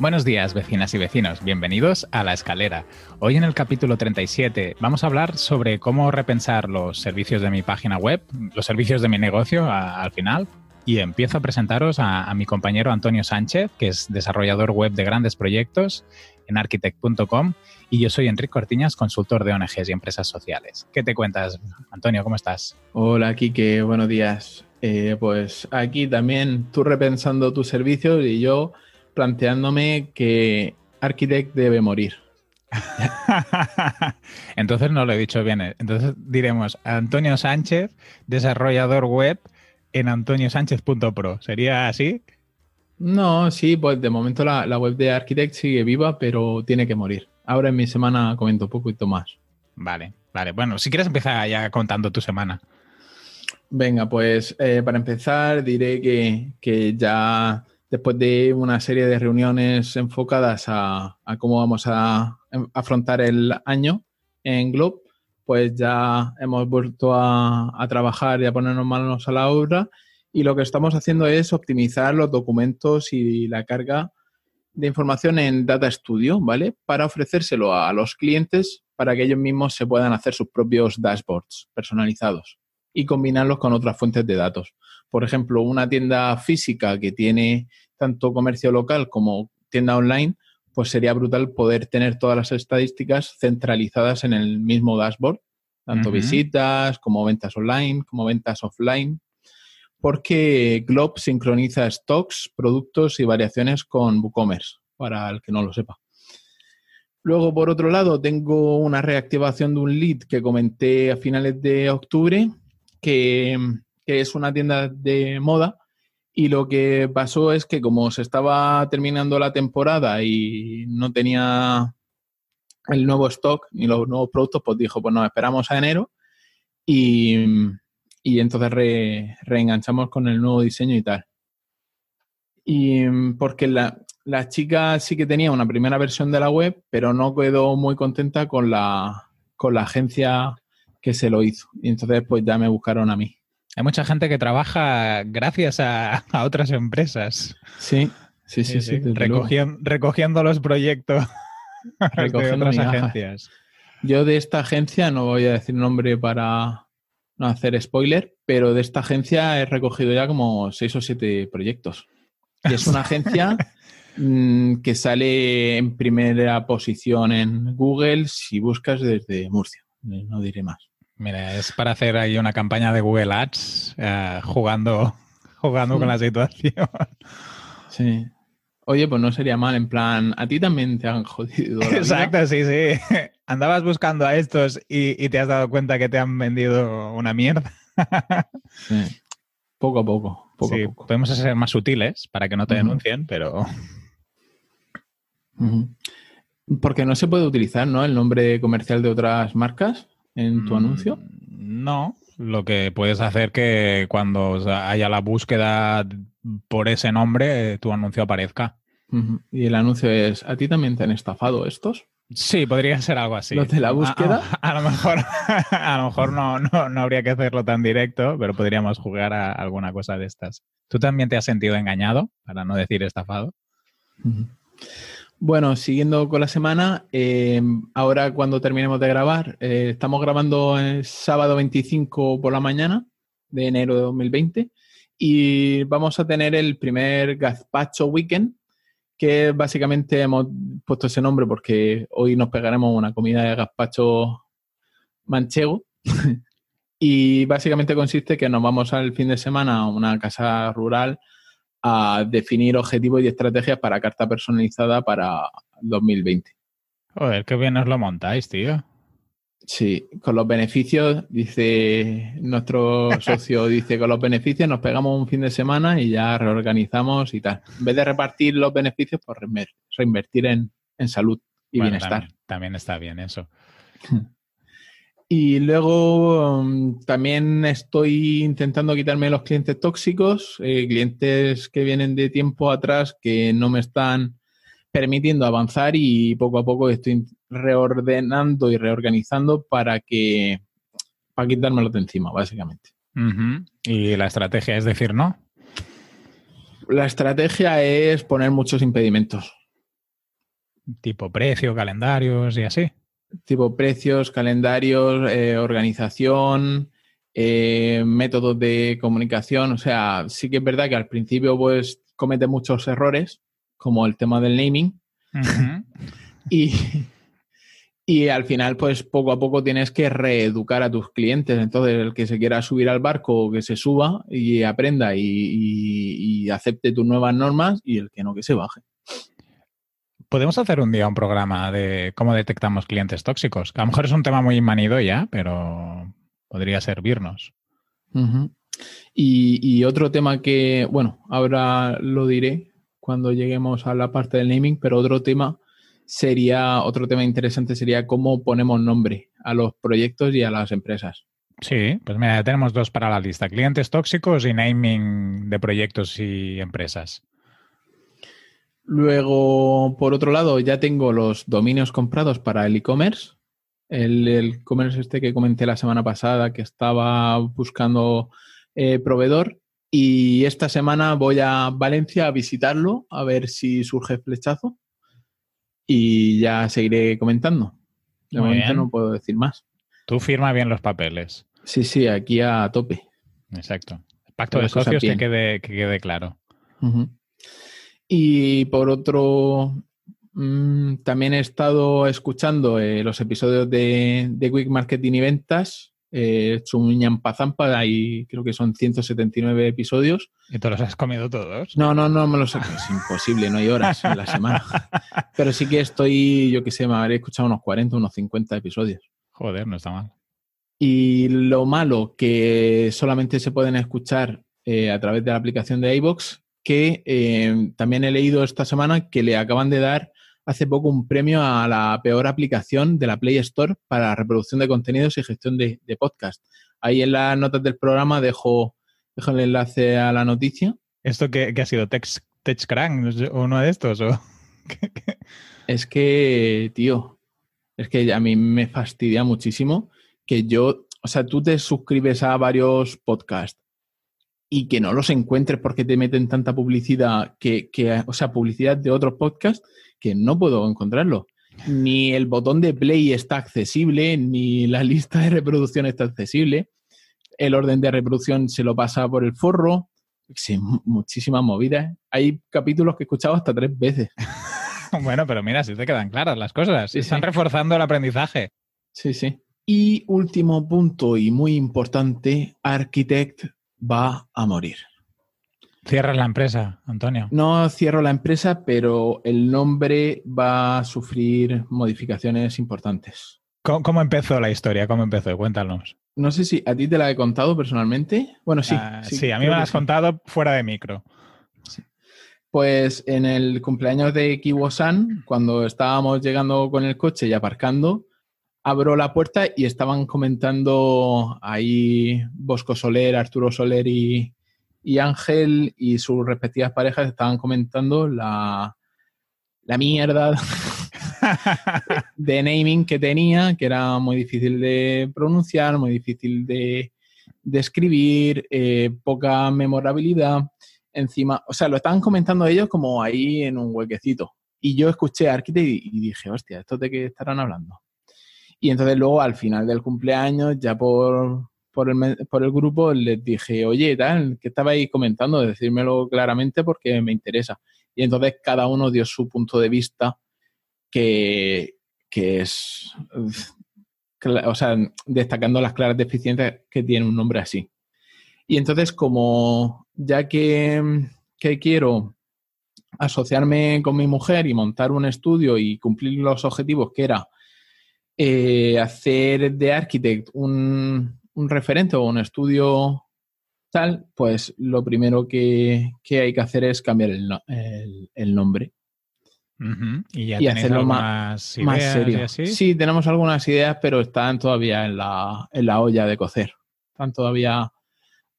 Buenos días, vecinas y vecinos. Bienvenidos a La Escalera. Hoy en el capítulo 37 vamos a hablar sobre cómo repensar los servicios de mi página web, los servicios de mi negocio al final. Y empiezo a presentaros a, mi compañero Antonio Sánchez, que es desarrollador web de grandes proyectos en architect.com y yo soy Enrique Cortiñas, consultor de ONGs y empresas sociales. ¿Qué te cuentas, Antonio? ¿Cómo estás? Hola, Kike, buenos días. Eh, pues aquí también tú repensando tus servicios y yo planteándome que Architect debe morir. Entonces no lo he dicho bien. Entonces diremos Antonio Sánchez, desarrollador web en antoniosánchez.pro. ¿Sería así? No, sí, pues de momento la, la, web de Architect sigue viva, pero tiene que morir. Ahora en mi semana comento un poquito más. Vale, vale. Bueno, si quieres empezar ya contando tu semana. Venga, pues eh, para empezar diré que, que, ya después de una serie de reuniones enfocadas a, cómo vamos a, afrontar el año en Globe, pues ya hemos vuelto a, a trabajar y a ponernos manos a la obra y lo que estamos haciendo es optimizar los documentos y la carga de información en Data Studio, ¿vale? Para ofrecérselo a los clientes para que ellos mismos se puedan hacer sus propios dashboards personalizados y combinarlos con otras fuentes de datos. Por ejemplo, una tienda física que tiene tanto comercio local como tienda online, pues sería brutal poder tener todas las estadísticas centralizadas en el mismo dashboard, tanto uh -huh. visitas como ventas online, como ventas offline, porque Glob sincroniza stocks, productos y variaciones con WooCommerce, para el que no lo sepa. Luego, por otro lado, tengo una reactivación de un lead que comenté a finales de octubre, que, que, es una tienda de moda. Y lo que pasó es que como se estaba terminando la temporada y no tenía el nuevo stock ni los nuevos productos, pues dijo, pues nos esperamos a enero y, y entonces re, reenganchamos con el nuevo diseño y tal. Y porque la, la, chica sí que tenía una primera versión de la web, pero no quedó muy contenta con la, con la agencia que se lo hizo. Y entonces pues ya me buscaron a mí. Hay mucha gente que trabaja gracias a, a otras empresas. Sí, sí, sí, sí. sí recogiendo, recogiendo, los proyectos recogiendo de otras agencias. Yo de esta agencia, no voy a decir nombre para no hacer spoiler, pero de esta agencia he recogido ya como seis o siete proyectos. Y es una agencia mmm, que sale en primera posición en Google si buscas desde Murcia. No diré más. Mira, es para hacer ahí una campaña de Google Ads uh, jugando, jugando sí. con la situación. Sí. Oye, pues no sería mal, en plan, a ti también te han jodido. Exacto, sí, sí. Andabas buscando a estos y, y, te has dado cuenta que te han vendido una mierda. sí. Poco a poco. poco sí, a poco. podemos ser más sutiles para que no te denuncien, uh -huh. pero. Uh -huh. Porque no se puede utilizar, ¿no? El nombre comercial de otras marcas en tu mm, anuncio. No. Lo que puedes hacer que cuando haya la búsqueda por ese nombre, tu anuncio aparezca. Uh -huh. Y el anuncio es: ¿a ti también te han estafado estos? Sí, podría ser algo así. ¿Los de la búsqueda? A, a, a lo mejor, a lo mejor no, no, no, habría que hacerlo tan directo, pero podríamos jugar a alguna cosa de estas. ¿Tú también te has sentido engañado, para no decir estafado? Uh -huh. Bueno, siguiendo con la semana, eh, ahora cuando terminemos de grabar, eh, estamos grabando el sábado 25 por la mañana de enero de 2020 y vamos a tener el primer Gazpacho Weekend, que básicamente hemos puesto ese nombre porque hoy nos pegaremos una comida de gazpacho manchego. y básicamente consiste que nos vamos al fin de semana a una casa rural a definir objetivos y estrategias para carta personalizada para 2020. Joder, qué bien os lo montáis, tío. Sí, con los beneficios, dice nuestro socio, dice, con los beneficios nos pegamos un fin de semana y ya reorganizamos y tal. En vez de repartir los beneficios, pues reinvertir en, en salud y bueno, bienestar. También, también, está bien eso. Y luego um, también estoy intentando quitarme los clientes tóxicos, eh, clientes que vienen de tiempo atrás que no me están permitiendo avanzar y poco a poco estoy reordenando y reorganizando para que para quitármelos de encima, básicamente. Uh -huh. Y la estrategia es decir, ¿no? La estrategia es poner muchos impedimentos. Tipo precio, calendarios y así. Tipo precios, calendarios, eh, organización, eh, métodos de comunicación. O sea, sí que es verdad que al principio pues comete muchos errores, como el tema del naming. y, y al final, pues poco a poco tienes que reeducar a tus clientes. Entonces, el que se quiera subir al barco, que se suba y aprenda y, acepte tus nuevas normas y el que no, que se baje. Podemos hacer un día un programa de cómo detectamos clientes tóxicos. a lo mejor es un tema muy manido ya, pero podría servirnos. y, otro tema que, bueno, ahora lo diré cuando lleguemos a la parte del naming, pero otro tema sería, otro tema interesante sería cómo ponemos nombre a los proyectos y a las empresas. Sí, pues mira, tenemos dos para la lista, clientes tóxicos y naming de proyectos y empresas. Luego, por otro lado, ya tengo los dominios comprados para el e-commerce. El e-commerce este que comenté la semana pasada, que estaba buscando eh, proveedor. Y esta semana voy a Valencia a visitarlo, a ver si surge flechazo y ya seguiré comentando. De momento no puedo decir más. Tú firma bien los papeles. Sí, sí, aquí a tope. Exacto. El pacto de socios que quede, que quede claro. Y por otro, mm, también he estado escuchando eh, los episodios de, de Quick Marketing y Ventas he hecho un ñampazampa y creo que son 179 episodios. ¿Y te los has comido todos? No, no, no me los he Es imposible, no hay horas en la semana. Pero sí que estoy, yo qué sé, me habré escuchado unos 40, unos 50 episodios. Joder, no está mal. Y lo malo que solamente se pueden escuchar eh, a través de la aplicación de iBox, que eh, también he leído esta semana que le acaban de dar hace poco un premio a la peor aplicación de la Play Store para reproducción de contenidos y gestión de, podcast. Ahí en las notas del programa dejo, dejo el enlace a la noticia. ¿Esto qué, ha sido? ¿TechCrank? ¿Uno de estos? O? es que, tío, es que a mí me fastidia muchísimo que yo, o sea, tú te suscribes a varios podcasts y que no los encuentres porque te meten tanta publicidad que, que o sea, publicidad de otros podcasts que no puedo encontrarlo. Ni el botón de play está accesible, ni la lista de reproducción está accesible. El orden de reproducción se lo pasa por el forro. Sí, muchísimas movidas. Hay capítulos que he escuchado hasta tres veces. bueno, pero mira, si te quedan claras las cosas. Están reforzando el aprendizaje. Sí, sí. Y último punto y muy importante, Architect va a morir. Cierras la empresa, Antonio. No cierro la empresa, pero el nombre va a sufrir modificaciones importantes. ¿Cómo, empezó la historia? ¿Cómo empezó? Cuéntanos. No sé si a ti te la he contado personalmente. Bueno, sí. Ah, sí, a mí me la has contado fuera de micro. Pues en el cumpleaños de Kiwo-san, cuando estábamos llegando con el coche y aparcando, abro la puerta y estaban comentando ahí Bosco Soler, Arturo Soler y, y Ángel y sus respectivas parejas estaban comentando la, la mierda de naming que tenía, que era muy difícil de pronunciar, muy difícil de, escribir, eh, poca memorabilidad. Encima, o sea, lo estaban comentando ellos como ahí en un huequecito. Y yo escuché a Arquite y, dije, hostia, ¿esto de qué estarán hablando? Y entonces luego al final del cumpleaños, ya por, por el, grupo, les dije, oye, tal, ¿qué estabais comentando? Decírmelo claramente porque me interesa. Y entonces cada uno dio su punto de vista que, es, o sea, destacando las claras deficiencias que tiene un nombre así. Y entonces, como ya que, quiero asociarme con mi mujer y montar un estudio y cumplir los objetivos que era eh, hacer de Architect un, un referente o un estudio tal, pues lo primero que, hay que hacer es cambiar el, nombre. Y ya hacerlo más, más serio. Sí, tenemos algunas ideas, pero están todavía en la, en la olla de cocer. Están todavía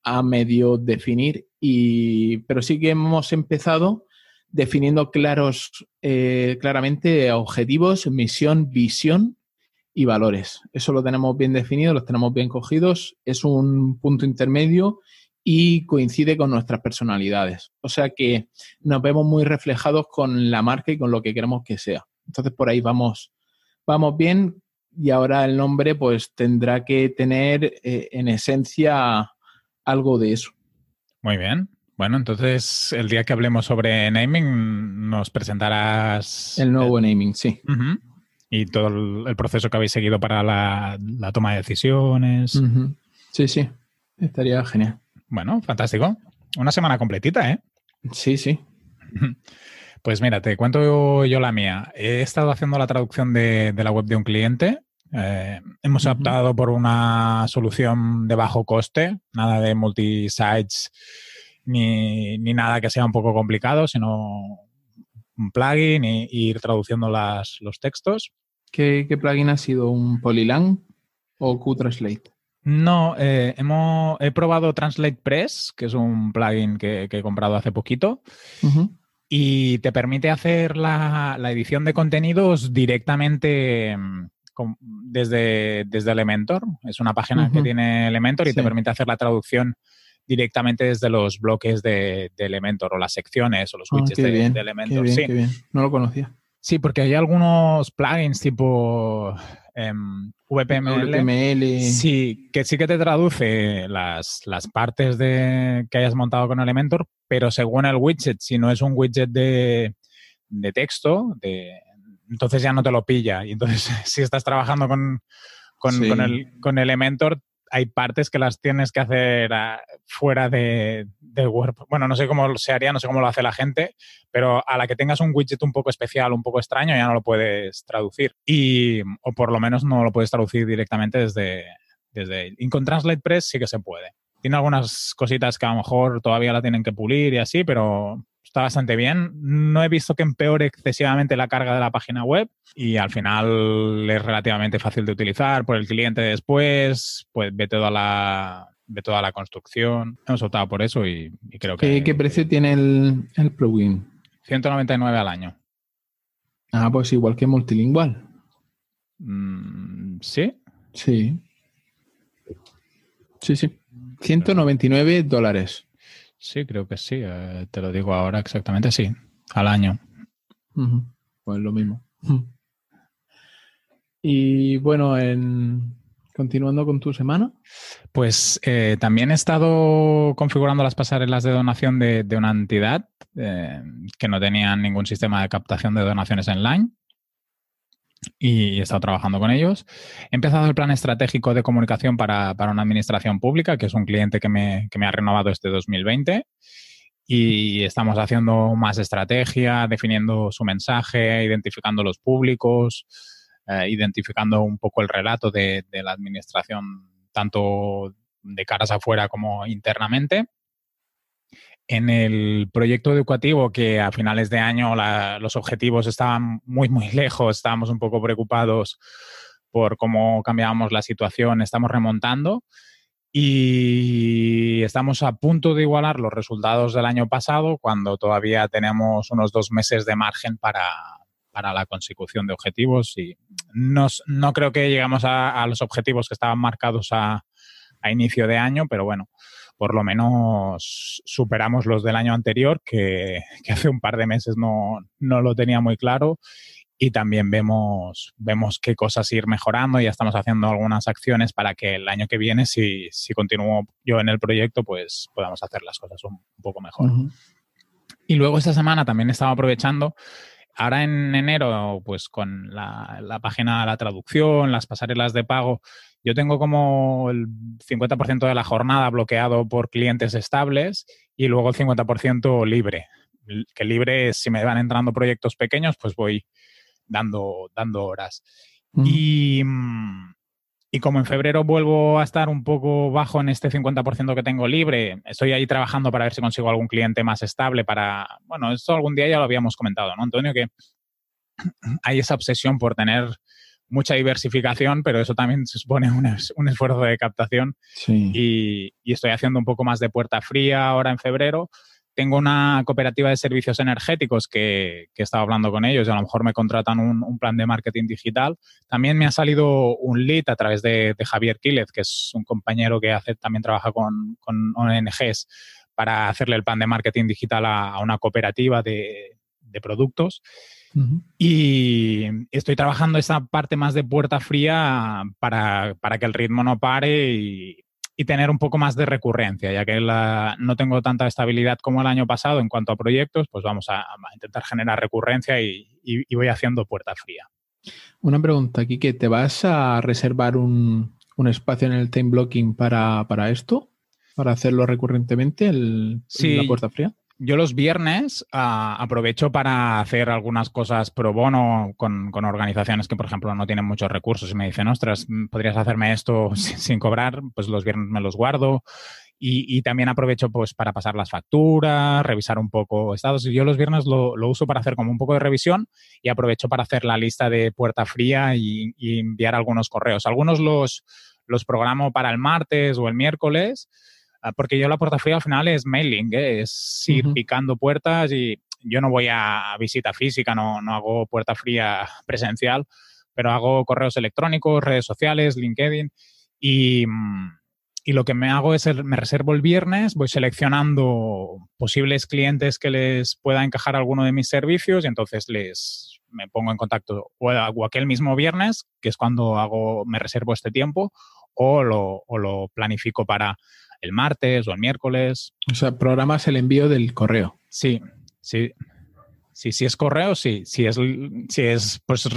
a medio definir. Y, pero sí que hemos empezado definiendo claros, eh, claramente objetivos, misión, visión y valores. Eso lo tenemos bien definido, los tenemos bien cogidos, es un punto intermedio y coincide con nuestras personalidades. O sea que nos vemos muy reflejados con la marca y con lo que queremos que sea. Entonces por ahí vamos, vamos bien y ahora el nombre pues tendrá que tener eh, en esencia algo de eso. Muy bien. Bueno, entonces el día que hablemos sobre naming nos presentarás... El nuevo naming, sí. Y todo el, proceso que habéis seguido para la, toma de decisiones. Sí, sí. Estaría genial. Bueno, fantástico. Una semana completita, ¿eh? Sí, sí. Pues mira, te cuento yo la mía. He estado haciendo la traducción de, la web de un cliente. Eh, hemos optado por una solución de bajo coste, nada de multi-sites ni, nada que sea un poco complicado, sino un plugin y, ir traduciendo las, los textos. ¿Qué, plugin ha sido? ¿Un Polylang o QTranslate? No, eh, hemos, he probado Translate Press, que es un plugin que, he comprado hace poquito. Y te permite hacer la, edición de contenidos directamente mm, desde, desde Elementor. Es una página que tiene Elementor y te permite hacer la traducción directamente desde los bloques de, Elementor o las secciones o los ah, widgets de, Elementor. sí. No lo conocía. Sí, porque hay algunos plugins tipo em, VPML, Sí, que sí que te traduce las, partes de, que hayas montado con Elementor, pero según el widget, si no es un widget de, texto, de, entonces ya no te lo pilla. Y entonces, si estás trabajando con, con, el, con Elementor, hay partes que las tienes que hacer ah, fuera de, de, Word. Bueno, no sé cómo se haría, no sé cómo lo hace la gente, pero a la que tengas un widget un poco especial, un poco extraño, ya no lo puedes traducir. Y, o por lo menos no lo puedes traducir directamente desde, desde con Translate Press sí que se puede. Tiene algunas cositas que a lo mejor todavía la tienen que pulir y así, pero está bastante bien. No he visto que empeore excesivamente la carga de la página web y al final es relativamente fácil de utilizar por el cliente después, pues ve toda la, ve toda la construcción. Hemos optado por eso y, creo que... ¿Qué, precio tiene el, el, plugin? 199 al año. Ah, pues igual que multilingual. Mm, ¿Sí? Sí. Sí, sí. 199 dólares. Sí, creo que sí. Eh, te lo digo ahora exactamente, sí. Al año. Pues lo mismo. Y bueno, en, continuando con tu semana. Pues eh, también he estado configurando las pasarelas de donación de, una entidad eh, que no tenía ningún sistema de captación de donaciones online y he estado trabajando con ellos. He empezado el plan estratégico de comunicación para, una administración pública, que es un cliente que me, ha renovado este 2020. Y estamos haciendo más estrategia, definiendo su mensaje, identificando los públicos, eh, identificando un poco el relato de, de la administración, tanto de caras afuera como internamente en el proyecto educativo, que a finales de año los objetivos estaban muy, muy lejos, estábamos un poco preocupados por cómo cambiábamos la situación, estamos remontando y estamos a punto de igualar los resultados del año pasado cuando todavía tenemos unos dos meses de margen para, la consecución de objetivos y no creo que llegamos a, los objetivos que estaban marcados a, a inicio de año, pero bueno, por lo menos superamos los del año anterior, que, hace un par de meses no, lo tenía muy claro. Y también vemos, vemos qué cosas ir mejorando. Ya estamos haciendo algunas acciones para que el año que viene, si, si continúo yo en el proyecto, pues podamos hacer las cosas un, poco mejor. Y luego esta semana también estaba aprovechando Ahora en enero, pues con la, la, página la traducción, las pasarelas de pago, yo tengo como el 50% de la jornada bloqueado por clientes estables y luego el 50% libre. Que libre es si me van entrando proyectos pequeños, pues voy dando, dando horas. Y, y, como en febrero vuelvo a estar un poco bajo en este 50% que tengo libre, estoy ahí trabajando para ver si consigo algún cliente más estable para, bueno, esto algún día ya lo habíamos comentado, ¿no, Antonio? Que hay esa obsesión por tener mucha diversificación, pero eso también se supone un, esfuerzo de captación. Y, estoy haciendo un poco más de puerta fría ahora en febrero. Tengo una cooperativa de servicios energéticos que, he estado hablando con ellos y a lo mejor me contratan un, plan de marketing digital. También me ha salido un lead a través de, Javier Quílez, que es un compañero que hace, también trabaja con, ONGs para hacerle el plan de marketing digital a, una cooperativa de, productos. Y estoy trabajando esa parte más de puerta fría para, que el ritmo no pare y, tener un poco más de recurrencia, ya que no tengo tanta estabilidad como el año pasado en cuanto a proyectos, pues vamos a, intentar generar recurrencia y, voy haciendo puerta fría. Una pregunta aquí, que ¿te vas a reservar un, espacio en el time blocking para, esto? ¿Para hacerlo recurrentemente, el, la puerta fría? Yo los viernes ah, aprovecho para hacer algunas cosas pro bono con, organizaciones que, por ejemplo, no tienen muchos recursos y me dicen, ostras, podrías hacerme esto sin, cobrar, pues los viernes me los guardo. Y, también aprovecho pues para pasar las facturas, revisar un poco estados. Yo los viernes lo, uso para hacer como un poco de revisión y aprovecho para hacer la lista de puerta fría y, enviar algunos correos. Algunos los, los programo para el martes o el miércoles porque yo la puerta fría al final es mailing, ¿eh? es ir picando puertas y yo no voy a visita física, no, no hago puerta fría presencial, pero hago correos electrónicos, redes sociales, LinkedIn y, mm, y lo que me hago es, me reservo el viernes, voy seleccionando posibles clientes que les pueda encajar alguno de mis servicios y entonces les me pongo en contacto o, aquel mismo viernes, que es cuando hago, me reservo este tiempo, o lo, o lo planifico para el martes o el miércoles. O sea, programas el envío del correo. Sí, sí. Sí, si es correo, sí. Si es, si es pues,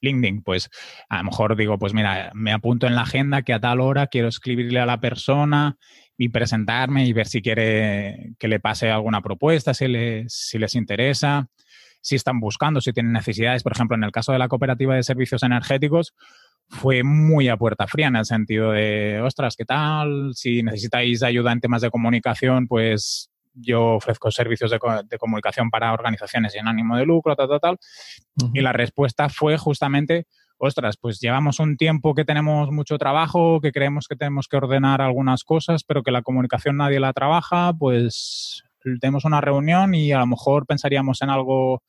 LinkedIn, pues a lo mejor digo, pues mira, me apunto en la agenda que a tal hora quiero escribirle a la persona y presentarme y ver si quiere que le pase alguna propuesta, si les, si les interesa, si están buscando, si tienen necesidades. Por ejemplo, en el caso de la cooperativa de servicios energéticos, fue muy a puerta fría en el sentido de, ostras, ¿qué tal? Si necesitáis ayuda en temas de comunicación, pues yo ofrezco servicios de, comunicación para organizaciones sin ánimo de lucro, tal, tal, tal. Y la respuesta fue justamente, ostras, pues llevamos un tiempo que tenemos mucho trabajo, que creemos que tenemos que ordenar algunas cosas, pero que la comunicación nadie la trabaja, pues tenemos una reunión y a lo mejor pensaríamos en algo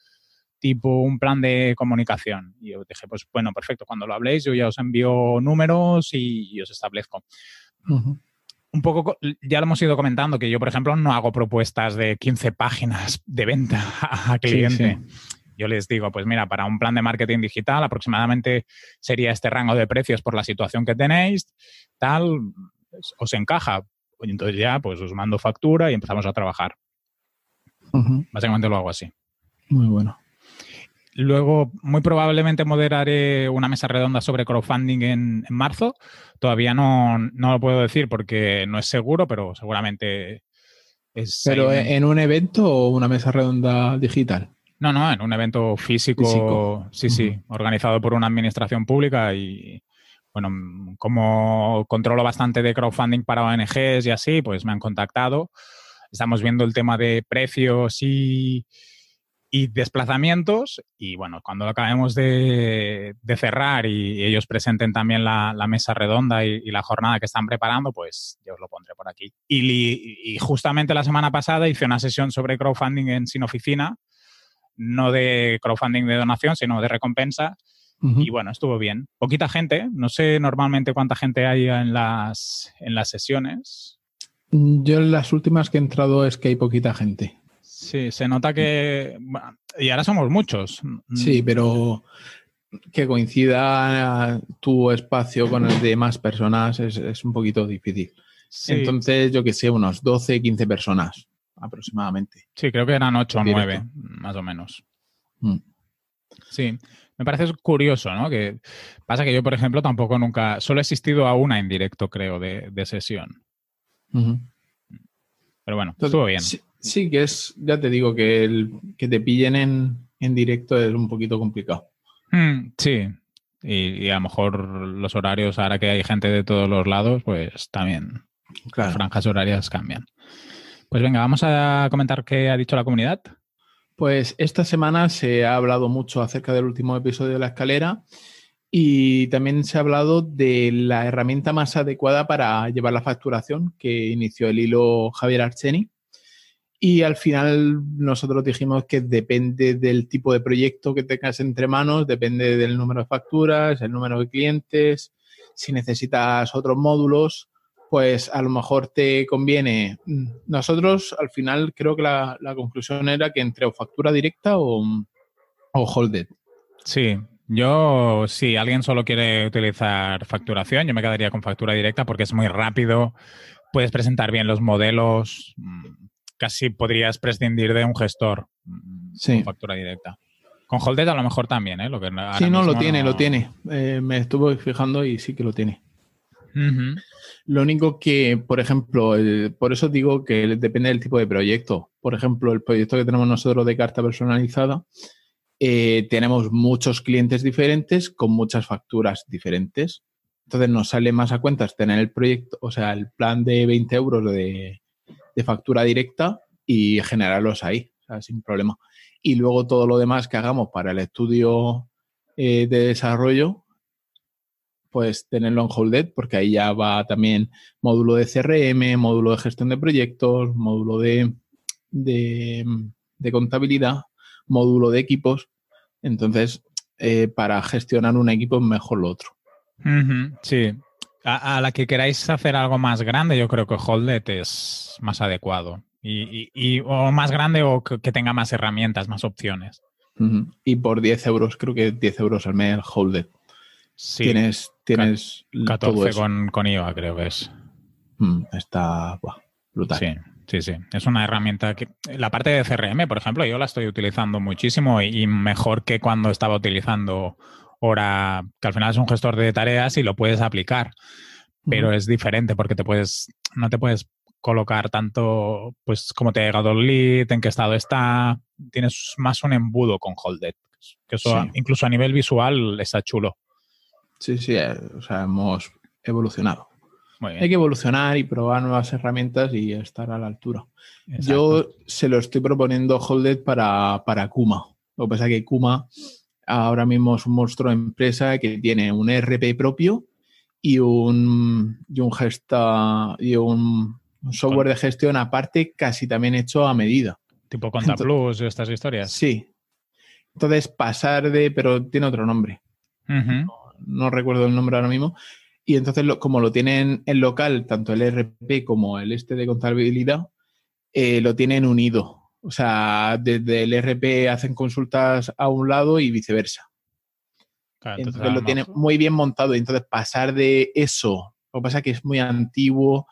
tipo un plan de comunicación. Y yo dije, pues bueno, perfecto, cuando lo habléis yo ya os envío números y, os establezco. Un poco, ya lo hemos ido comentando, que yo, por ejemplo, no hago propuestas de 15 páginas de venta a cliente. Yo les digo, pues mira, para un plan de marketing digital aproximadamente sería este rango de precios por la situación que tenéis, tal, os encaja. Entonces ya, pues os mando factura y empezamos a trabajar. Básicamente lo hago así. Muy bueno. Luego, muy probablemente moderaré una mesa redonda sobre crowdfunding en, marzo. Todavía no, lo puedo decir porque no es seguro, pero seguramente es. ¿Pero en un evento o una mesa redonda digital? No, no, en un evento físico, sí, sí, organizado por una administración pública y, bueno, como controlo bastante de crowdfunding para ONGs y así, pues me han contactado. Estamos viendo el tema de precios y y desplazamientos. Y bueno, cuando acabemos de, cerrar y ellos presenten también la, mesa redonda y, la jornada que están preparando, pues yo os lo pondré por aquí. Y, justamente la semana pasada hice una sesión sobre crowdfunding en Sin Oficina, no de crowdfunding de donación, sino de recompensa. Y bueno, estuvo bien. Poquita gente, no sé normalmente cuánta gente hay en las, en las sesiones. Yo en las últimas que he entrado es que hay poquita gente. Sí, se nota que. y ahora somos muchos. Sí, pero que coincida tu espacio con el de más personas es, un poquito difícil. Entonces, yo que sé, unos 12, 15 personas aproximadamente. Sí, creo que eran 8 o 9, más o menos. Mm. Sí, me parece curioso, ¿no? Que pasa que yo, por ejemplo, tampoco nunca. Solo he asistido a una en directo, creo, de, sesión. Pero bueno, estuvo bien. Sí, que es, ya te digo, que el que te pillen en, directo es un poquito complicado. Hmm, sí, y, a lo mejor los horarios, ahora que hay gente de todos los lados, pues también las franjas horarias cambian. Pues venga, vamos a comentar qué ha dicho la comunidad. Pues esta semana se ha hablado mucho acerca del último episodio de la escalera y también se ha hablado de la herramienta más adecuada para llevar la facturación que inició el hilo Javier Archeni y al final nosotros dijimos que depende del tipo de proyecto que tengas entre manos, depende del número de facturas, el número de clientes, si necesitas otros módulos, pues a lo mejor te conviene. Nosotros al final creo que la, conclusión era que entre factura directa o, o holded. Sí, yo si alguien solo quiere utilizar facturación, yo me quedaría con factura directa porque es muy rápido, puedes presentar bien los modelos, mm, casi podrías prescindir de un gestor mm, sí. con factura directa. Con Holded a lo mejor también, ¿eh? Lo que sí, no, lo tiene, lo tiene. Eh, me estuve fijando y sí que lo tiene. Lo único que, por ejemplo, por eso digo que depende del tipo de proyecto. Por ejemplo, el proyecto que tenemos nosotros de carta personalizada, eh, tenemos muchos clientes diferentes con muchas facturas diferentes. Entonces nos sale más a cuentas tener el proyecto, o sea, el plan de 20 euros de, factura directa y generarlos ahí, sin problema. Y luego todo lo demás que hagamos para el estudio eh, de desarrollo, pues tenerlo en Holded, porque ahí ya va también módulo de CRM, módulo de gestión de proyectos, módulo de, de, contabilidad, módulo de equipos. Entonces, eh, para gestionar un equipo es mejor lo otro. sí. A, la que queráis hacer algo más grande, yo creo que Holded es más adecuado. Y, o más grande o que, tenga más herramientas, más opciones. Y por 10 euros, creo que 10 euros al mes Holded. Sí. Tienes, tienes 14 con, con, IVA, creo que es. Mm, está brutal. Sí, sí, sí. Es una herramienta que. La parte de CRM, por ejemplo, yo la estoy utilizando muchísimo y, mejor que cuando estaba utilizando Hora, que al final es un gestor de tareas y lo puedes aplicar. Pero es diferente porque te puedes. No te puedes colocar tanto, pues, cómo te ha llegado el lead, en qué estado está. Tienes más un embudo con Holded. Que eso, incluso a nivel visual, está chulo. Sí, sí, eh, o sea, hemos evolucionado. Hay que evolucionar y probar nuevas herramientas y estar a la altura. Yo se lo estoy proponiendo Holded para, para Kuma. Lo que pasa es que Kuma ahora mismo es un monstruo de empresa que tiene un ERP propio y un, y un, gesta, y un, software de gestión aparte casi también hecho a medida. Tipo ContaPlus y estas historias. Sí. Entonces pasar de, pero tiene otro nombre no recuerdo el nombre ahora mismo. Y entonces, como lo tienen en local, tanto el RP como el este de contabilidad, eh, lo tienen unido. O sea, desde el RP hacen consultas a un lado y viceversa. entonces, lo tienen muy bien montado. Y entonces pasar de eso, lo que pasa es que es muy antiguo,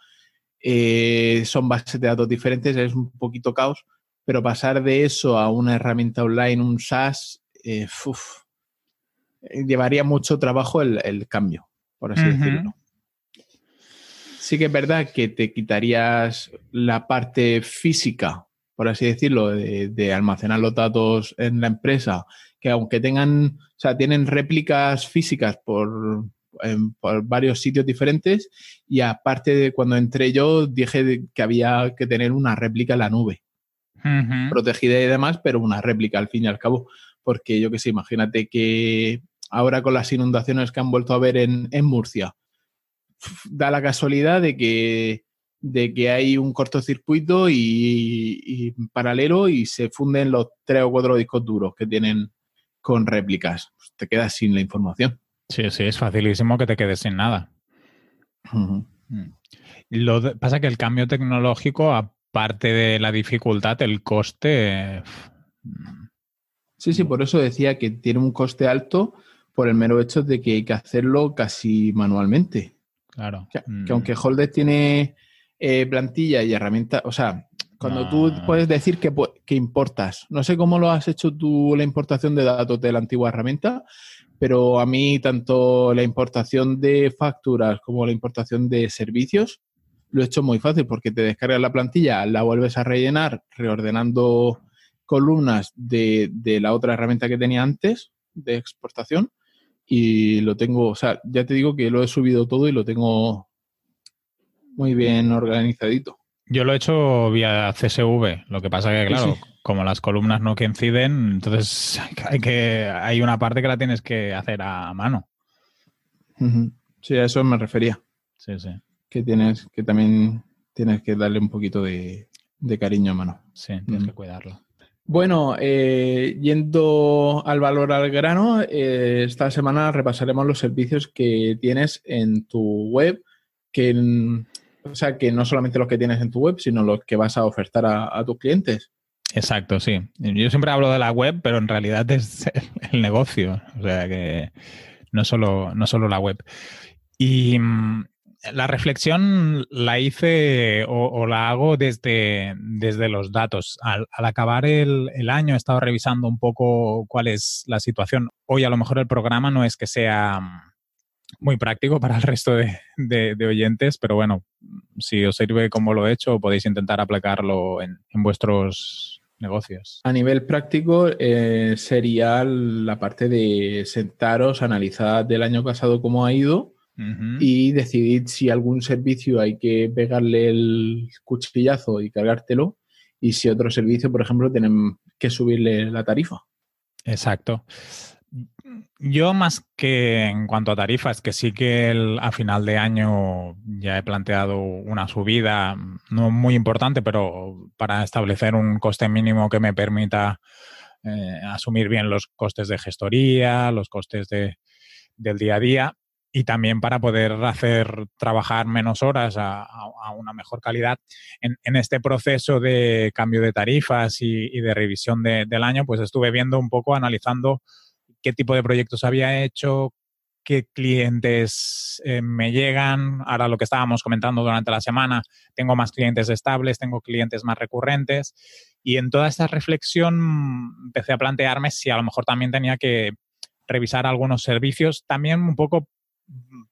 eh, son bases de datos diferentes, es un poquito caos, pero pasar de eso a una herramienta online, un SaaS, eh, eh, llevaría mucho trabajo el, cambio, por así decirlo. Sí que es verdad que te quitarías la parte física, por así decirlo, de, almacenar los datos en la empresa, que aunque tengan, o sea, tienen réplicas físicas por, por varios sitios diferentes y aparte de cuando entré yo dije que había que tener una réplica en la nube, protegida y demás, pero una réplica al fin y al cabo, porque yo que sé, imagínate que ahora con las inundaciones que han vuelto a ver en, Murcia. Da la casualidad de que, de que hay un cortocircuito y, paralelo y se funden los tres o cuatro discos duros que tienen con réplicas. Pues te quedas sin la información. Sí, sí, es facilísimo que te quedes sin nada. Mm. Lo pasa que el cambio tecnológico, aparte de la dificultad, el coste. Sí, sí, por eso decía que tiene un coste alto por el mero hecho de que hay que hacerlo casi manualmente. Claro. Que, mm. aunque Holder tiene eh, plantilla y herramientas, o sea, cuando tú ah. puedes decir que, que, importas, no sé cómo lo has hecho tú la importación de datos de la antigua herramienta, pero a mí tanto la importación de facturas como la importación de servicios lo he hecho muy fácil porque te descargas la plantilla, la vuelves a rellenar reordenando columnas de, de la otra herramienta que tenía antes de exportación y lo tengo, o sea, ya te digo que lo he subido todo y lo tengo muy bien organizadito. Yo lo he hecho vía CSV, lo que pasa que, claro, como las columnas no coinciden, entonces hay, que, hay una parte que la tienes que hacer a mano. Sí, a eso me refería. Sí, sí. Que tienes, que también tienes que darle un poquito de, cariño a mano. Sí, tienes que cuidarlo. Bueno, eh, yendo al valor al grano, eh, esta semana repasaremos los servicios que tienes en tu web, que O sea, que no solamente los que tienes en tu web, sino los que vas a ofertar a, tus clientes. Exacto, sí. Yo siempre hablo de la web, pero en realidad es el negocio. O sea que no solo, no solo la web. Y mm, la reflexión la hice o, la hago desde, desde los datos. Al, acabar el, año he estado revisando un poco cuál es la situación. Hoy a lo mejor el programa no es que sea mm, muy práctico para el resto de, oyentes, pero bueno, si os sirve como lo he hecho, podéis intentar aplicarlo en, vuestros negocios. A nivel práctico, eh, sería la parte de sentaros, analizar del año pasado cómo ha ido y decidir si algún servicio hay que pegarle el cuchillazo y cargártelo y si otro servicio, por ejemplo, tienen que subirle la tarifa. Exacto. Yo más que en cuanto a tarifas, que sí que a final de año ya he planteado una subida, no muy importante, pero para establecer un coste mínimo que me permita eh, asumir bien los costes de gestoría, los costes de, del día a día y también para poder hacer trabajar menos horas a, una mejor calidad. En, este proceso de cambio de tarifas y, de revisión del año, pues estuve viendo un poco, analizando qué tipo de proyectos había hecho, qué clientes eh, me llegan. Ahora lo que estábamos comentando durante la semana, tengo más clientes estables, tengo clientes más recurrentes. Y en toda esta reflexión empecé a plantearme si a lo mejor también tenía que revisar algunos servicios, también un poco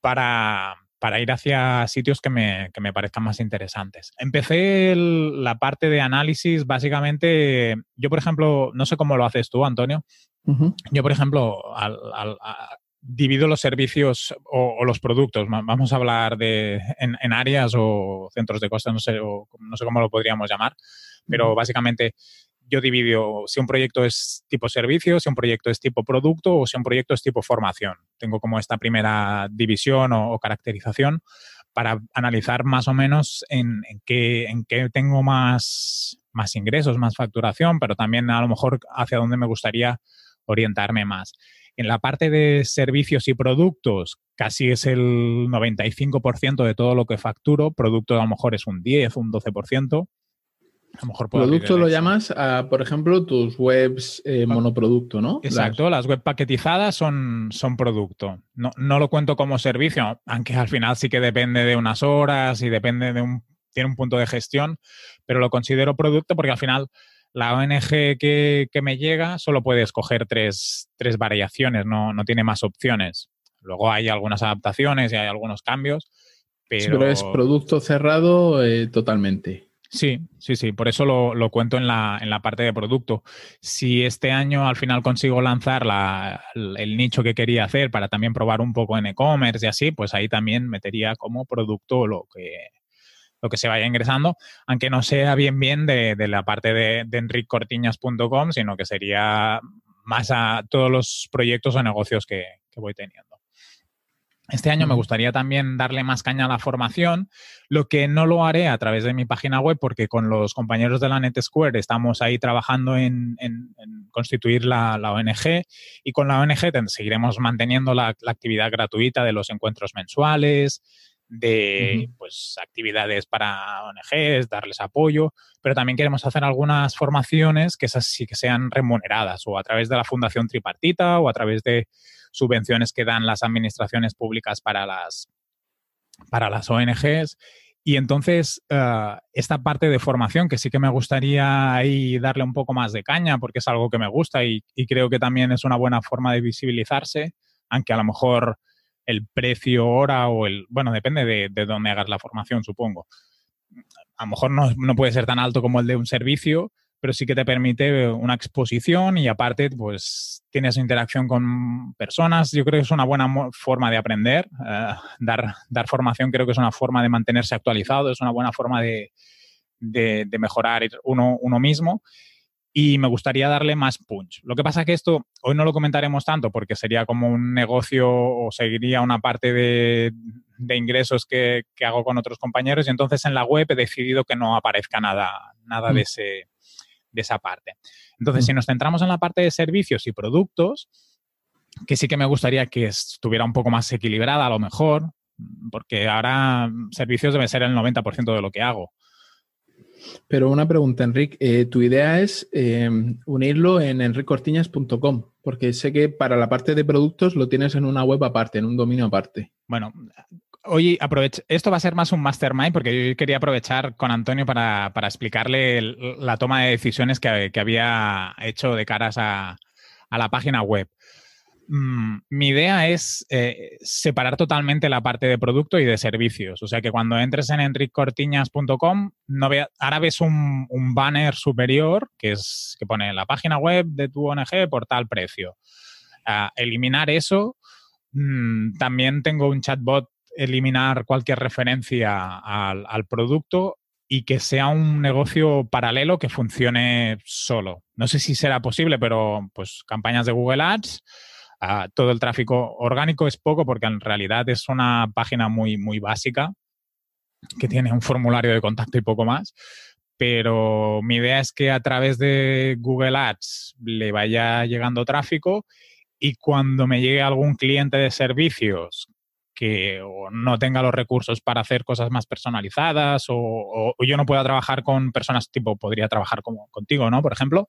para, ir hacia sitios que me, que me, parezcan más interesantes. Empecé la parte de análisis, básicamente, yo por ejemplo, no sé cómo lo haces tú, Antonio, yo por ejemplo, divido los servicios o, los productos, vamos a hablar de en, áreas o centros de costa, no sé, no sé cómo lo podríamos llamar, pero básicamente yo divido si un proyecto es tipo servicio, si un proyecto es tipo producto o si un proyecto es tipo formación. Tengo como esta primera división o, caracterización para analizar más o menos en, qué, en qué tengo más, más ingresos, más facturación, pero también a lo mejor hacia dónde me gustaría orientarme más. En la parte de servicios y productos, casi es el 95% de todo lo que facturo. Producto a lo mejor es un 10, un 12%. A lo mejor Producto lo llamas, por ejemplo, tus webs eh, monoproducto, ¿no? Exacto, las, web paquetizadas son, son producto. No, no, lo cuento como servicio, aunque al final sí que depende de unas horas y depende de un, tiene un punto de gestión, pero lo considero producto porque al final la ONG que, que me llega solo puede escoger tres, tres variaciones, no, no, tiene más opciones. Luego hay algunas adaptaciones y hay algunos cambios, pero... pero es producto cerrado eh, totalmente. Sí, sí, sí, por eso lo, cuento en la, en la, parte de producto. Si este año al final consigo lanzar la, el nicho que quería hacer para también probar un poco en e-commerce y así, pues ahí también metería como producto lo que, lo que se vaya ingresando, aunque no sea bien bien de, la parte de, de enriccortiñas.com, sino que sería más a todos los proyectos o negocios que voy teniendo. Este año me gustaría también darle más caña a la formación, lo que no lo haré a través de mi página web porque con los compañeros de la NetSquare estamos ahí trabajando en, constituir la, ONG y con la ONG seguiremos manteniendo la, actividad gratuita de los encuentros mensuales, de pues, actividades para ONGs, darles apoyo, pero también queremos hacer algunas formaciones que esas sí que sean remuneradas o a través de la Fundación Tripartita o a través de subvenciones que dan las administraciones públicas para las, para las ONGs. Y entonces, eh, esta parte de formación, que sí que me gustaría ahí darle un poco más de caña, porque es algo que me gusta y, creo que también es una buena forma de visibilizarse, aunque a lo mejor el precio hora o el, bueno, depende de, de dónde hagas la formación, supongo. A lo mejor no, no puede ser tan alto como el de un servicio, pero sí que te permite una exposición y aparte, pues tienes interacción con personas. Yo creo que es una buena forma de aprender. Eh, dar, dar formación creo que es una forma de mantenerse actualizado, es una buena forma de, de, mejorar uno, uno mismo y me gustaría darle más punch. Lo que pasa es que esto hoy no lo comentaremos tanto porque sería como un negocio o seguiría una parte de, de ingresos que, que, hago con otros compañeros y entonces en la web he decidido que no aparezca nada, nada de, mm. ese, de esa parte. Entonces, si nos centramos en la parte de servicios y productos, que sí que me gustaría que estuviera un poco más equilibrada a lo mejor, porque ahora servicios debe ser el 90% de lo que hago. Pero una pregunta, Enrique. Eh, tu idea es eh, unirlo en enricortiñas.com, porque sé que para la parte de productos lo tienes en una web aparte, en un dominio aparte. Bueno, hoy aprovecho. Esto va a ser más un mastermind porque yo quería aprovechar con Antonio para, explicarle la toma de decisiones que, había hecho de caras a la página web. Mm, mi idea es eh, separar totalmente la parte de producto y de servicios. O sea que cuando entres en enriccortiñas.com, no ahora ves un, banner superior que, es, que pone la página web de tu ONG por tal precio. eliminar eso. Mm, también tengo un chatbot, eliminar cualquier referencia al, al producto y que sea un negocio paralelo que funcione solo. No sé si será posible, pero pues campañas de Google Ads todo el tráfico orgánico es poco porque en realidad es una página muy, muy básica que tiene un formulario de contacto y poco más. Pero mi idea es que a través de Google Ads le vaya llegando tráfico y cuando me llegue algún cliente de servicios que no tenga los recursos para hacer cosas más personalizadas o, yo no pueda trabajar con personas tipo, podría trabajar como, contigo, ¿no? Por ejemplo,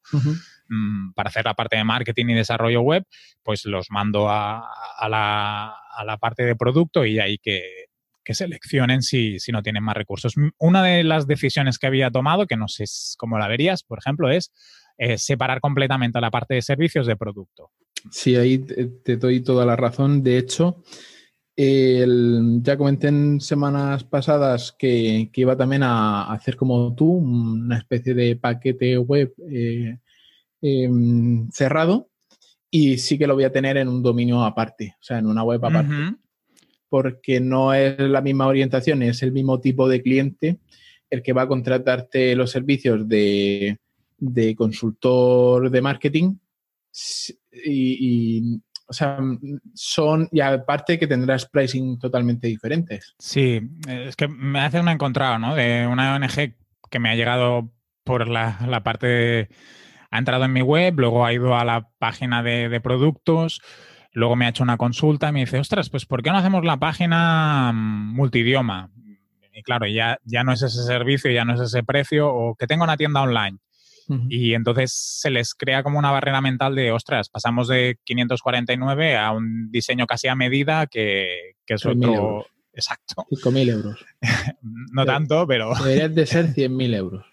mm, para hacer la parte de marketing y desarrollo web, pues los mando a, la, parte de producto y ahí que, seleccionen si, no tienen más recursos. Una de las decisiones que había tomado, que no sé cómo la verías, por ejemplo, es eh, separar completamente la parte de servicios de producto. Sí, ahí te doy toda la razón. De hecho, ya comenté en semanas pasadas que, iba también a hacer como tú, una especie de paquete web eh, em, cerrado y sí que lo voy a tener en un dominio aparte, o sea, en una web aparte. Porque no es la misma orientación, es el mismo tipo de cliente el que va a contratarte los servicios de, consultor de marketing y, o sea, son, y aparte que tendrás pricing totalmente diferentes. Sí, es que me hace un encontrado, ¿no? De una ONG que me ha llegado por la, parte de, ha entrado en mi web, luego ha ido a la página de, productos, luego me ha hecho una consulta y me dice, ostras, pues ¿por qué no hacemos la página mm, multidioma? Y claro, ya, ya no es ese servicio, ya no es ese precio, o que tengo una tienda online. Y entonces se les crea como una barrera mental de, ostras, pasamos de 549 a un diseño casi a medida que, que es otro... Exacto. 5.000 euros. no tanto, pero... Deberían de ser 100.000 euros.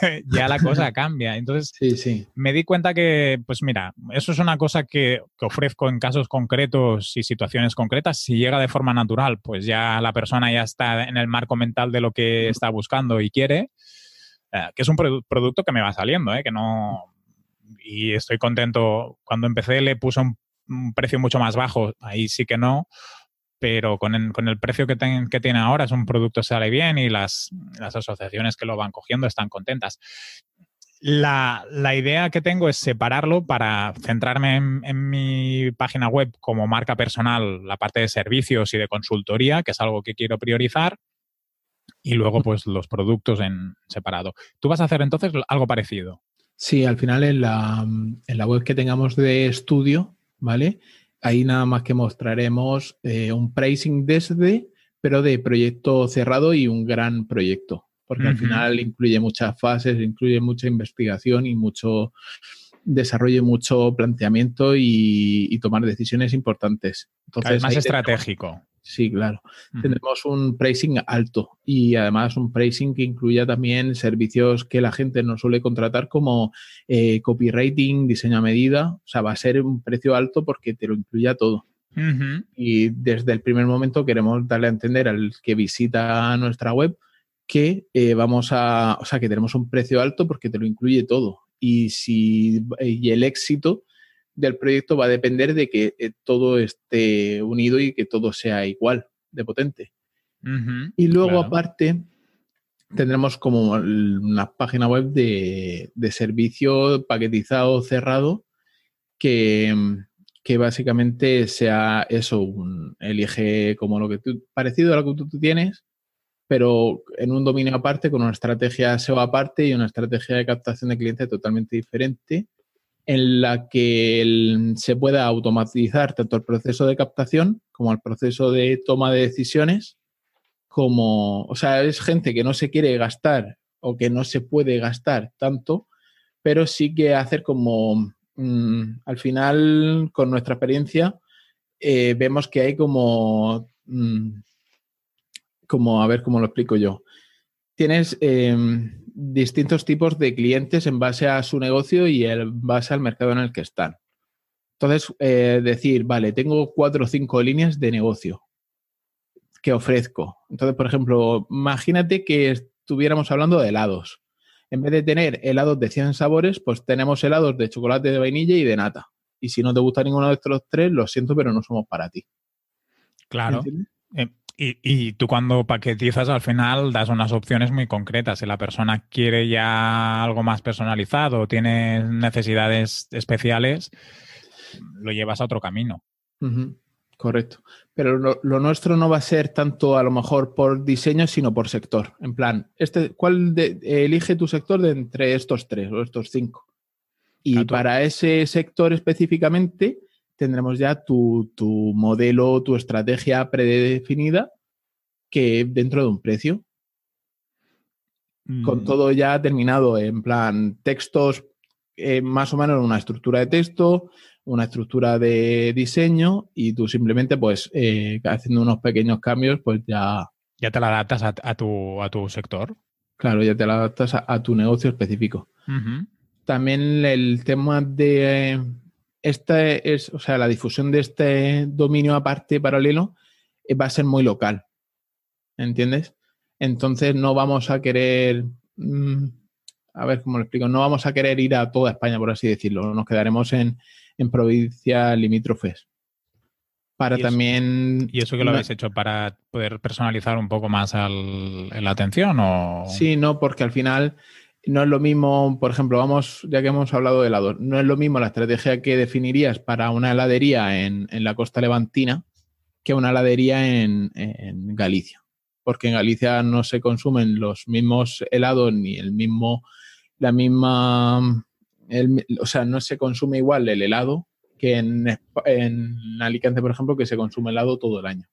ya la cosa cambia. Entonces, sí, sí. me di cuenta que, pues mira, eso es una cosa que, que, ofrezco en casos concretos y situaciones concretas. Si llega de forma natural, pues ya la persona ya está en el marco mental de lo que está buscando y quiere. Eh, que es un producto que me va saliendo, ¿eh? que no... Y estoy contento. Cuando empecé le puse un, precio mucho más bajo, ahí sí que no, pero con el, precio que, tiene ahora es un producto que sale bien y las, asociaciones que lo van cogiendo están contentas. La, idea que tengo es separarlo para centrarme en, mi página web como marca personal, la parte de servicios y de consultoría, que es algo que quiero priorizar, y luego pues los productos en separado. ¿Tú vas a hacer entonces algo parecido? Sí, al final en la, en la web que tengamos de estudio, ¿vale? Ahí nada más que mostraremos eh, un pricing desde, pero de proyecto cerrado y un gran proyecto, porque al final incluye muchas fases, incluye mucha investigación y mucho desarrollo, mucho planteamiento y, tomar decisiones importantes. Entonces, más estratégico. Sí, claro. Tenemos un pricing alto y además un pricing que incluya también servicios que la gente no suele contratar como eh, copywriting, diseño a medida. O sea, va a ser un precio alto porque te lo incluya todo. Y desde el primer momento queremos darle a entender al que visita nuestra web que eh, vamos a, o sea, que tenemos un precio alto porque te lo incluye todo. Y si y el éxito del proyecto va a depender de que eh, todo esté unido y que todo sea igual de potente. y luego, aparte, tendremos como una página web de, servicio paquetizado, cerrado, que, básicamente sea eso, un, elige como lo que tú, parecido a lo que tú, tienes, pero en un dominio aparte, con una estrategia SEO aparte y una estrategia de captación de clientes totalmente diferente en la que se pueda automatizar tanto el proceso de captación como el proceso de toma de decisiones, como, o sea, es gente que no se quiere gastar o que no se puede gastar tanto, pero sí que hacer como, mm, al final, con nuestra experiencia, eh, vemos que hay como, mm, como, a ver cómo lo explico yo. Tienes em, distintos tipos de clientes en base a su negocio y en base al mercado en el que están. Entonces, eh, decir, vale, tengo cuatro o cinco líneas de negocio que ofrezco. Entonces, por ejemplo, imagínate que estuviéramos hablando de helados. En vez de tener helados de 100 sabores, pues tenemos helados de chocolate de vainilla y de nata. Y si no te gusta ninguno de estos tres, lo siento, pero no somos para ti. Claro. Eh, y, tú cuando paquetizas al final das unas opciones muy concretas. Si la persona quiere ya algo más personalizado, tiene necesidades especiales, lo llevas a otro camino. Correcto. Pero lo, nuestro no va a ser tanto a lo mejor por diseño, sino por sector. En plan, este, ¿cuál elige tu sector de entre estos tres o estos cinco? Y para ese sector específicamente tendremos ya tu, tu, modelo, tu estrategia predefinida que dentro de un precio. Con mm. todo ya terminado, en plan textos, eh, más o menos una estructura de texto, una estructura de diseño y tú simplemente, pues, eh, haciendo unos pequeños cambios, pues ya... Ya te la adaptas a, tu, a tu sector. Claro, ya te la adaptas a, tu negocio específico. También el tema de esta es, o sea, la difusión de este dominio aparte paralelo eh, va a ser muy local. ¿Entiendes? Entonces no vamos a querer. Mm, a ver cómo lo explico. No vamos a querer ir a toda España, por así decirlo. Nos quedaremos en, en provincias limítrofes. Para también. ¿Y eso que lo habéis hecho para poder personalizar un poco más la atención? O... Sí, no, porque al final no es lo mismo, por ejemplo, vamos, ya que hemos hablado de helados, no es lo mismo la estrategia que definirías para una heladería en, la costa levantina que una heladería en, Galicia. Porque en Galicia no se consumen los mismos helados ni el mismo, la misma o sea, no se consume igual el helado que en, Alicante, por ejemplo, que se consume helado todo el año.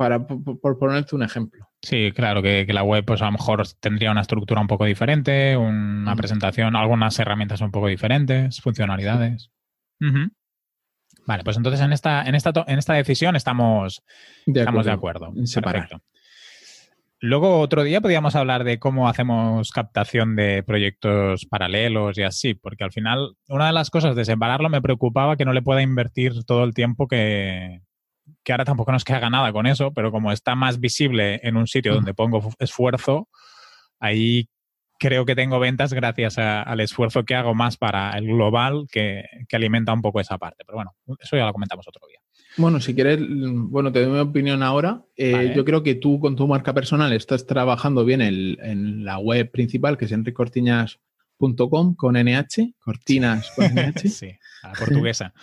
Para, por, ponerte un ejemplo. Sí, claro, que, la web pues a lo mejor tendría una estructura un poco diferente, una presentación, algunas herramientas un poco diferentes, funcionalidades. Vale, pues entonces en esta, en esta, en esta decisión estamos de acuerdo. Estamos de acuerdo. Perfecto. Luego, otro día podríamos hablar de cómo hacemos captación de proyectos paralelos y así, porque al final, una de las cosas de separarlo me preocupaba que no le pueda invertir todo el tiempo que, que ahora tampoco nos queda nada con eso, pero como está más visible en un sitio donde pongo esfuerzo, ahí creo que tengo ventas gracias al esfuerzo que hago más para el global que, que alimenta un poco esa parte. Pero bueno, eso ya lo comentamos otro día. Bueno, si quieres, bueno, te doy mi opinión ahora. Eh, yo creo que tú con tu marca personal estás trabajando bien en la web principal, que es enricortiñas.com con NH, cortinas con NH. sí, a la portuguesa.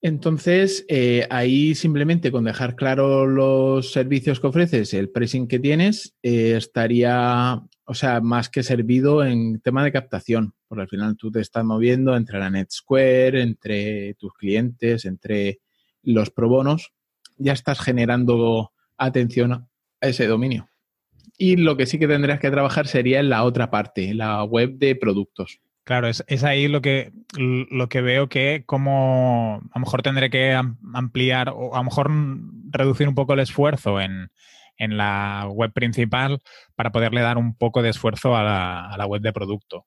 Entonces, eh, ahí simplemente con dejar claro los servicios que ofreces, el pricing que tienes, eh, estaría, o sea, más que servido en tema de captación, porque al final tú te estás moviendo entre la NetSquare, entre tus clientes, entre los probonos, ya estás generando atención a ese dominio. Y lo que sí que tendrías que trabajar sería en la otra parte, la web de productos. Claro, es, ahí lo que, lo que veo que como a lo mejor tendré que ampliar o a lo mejor reducir un poco el esfuerzo en, la web principal para poderle dar un poco de esfuerzo a la, web de producto.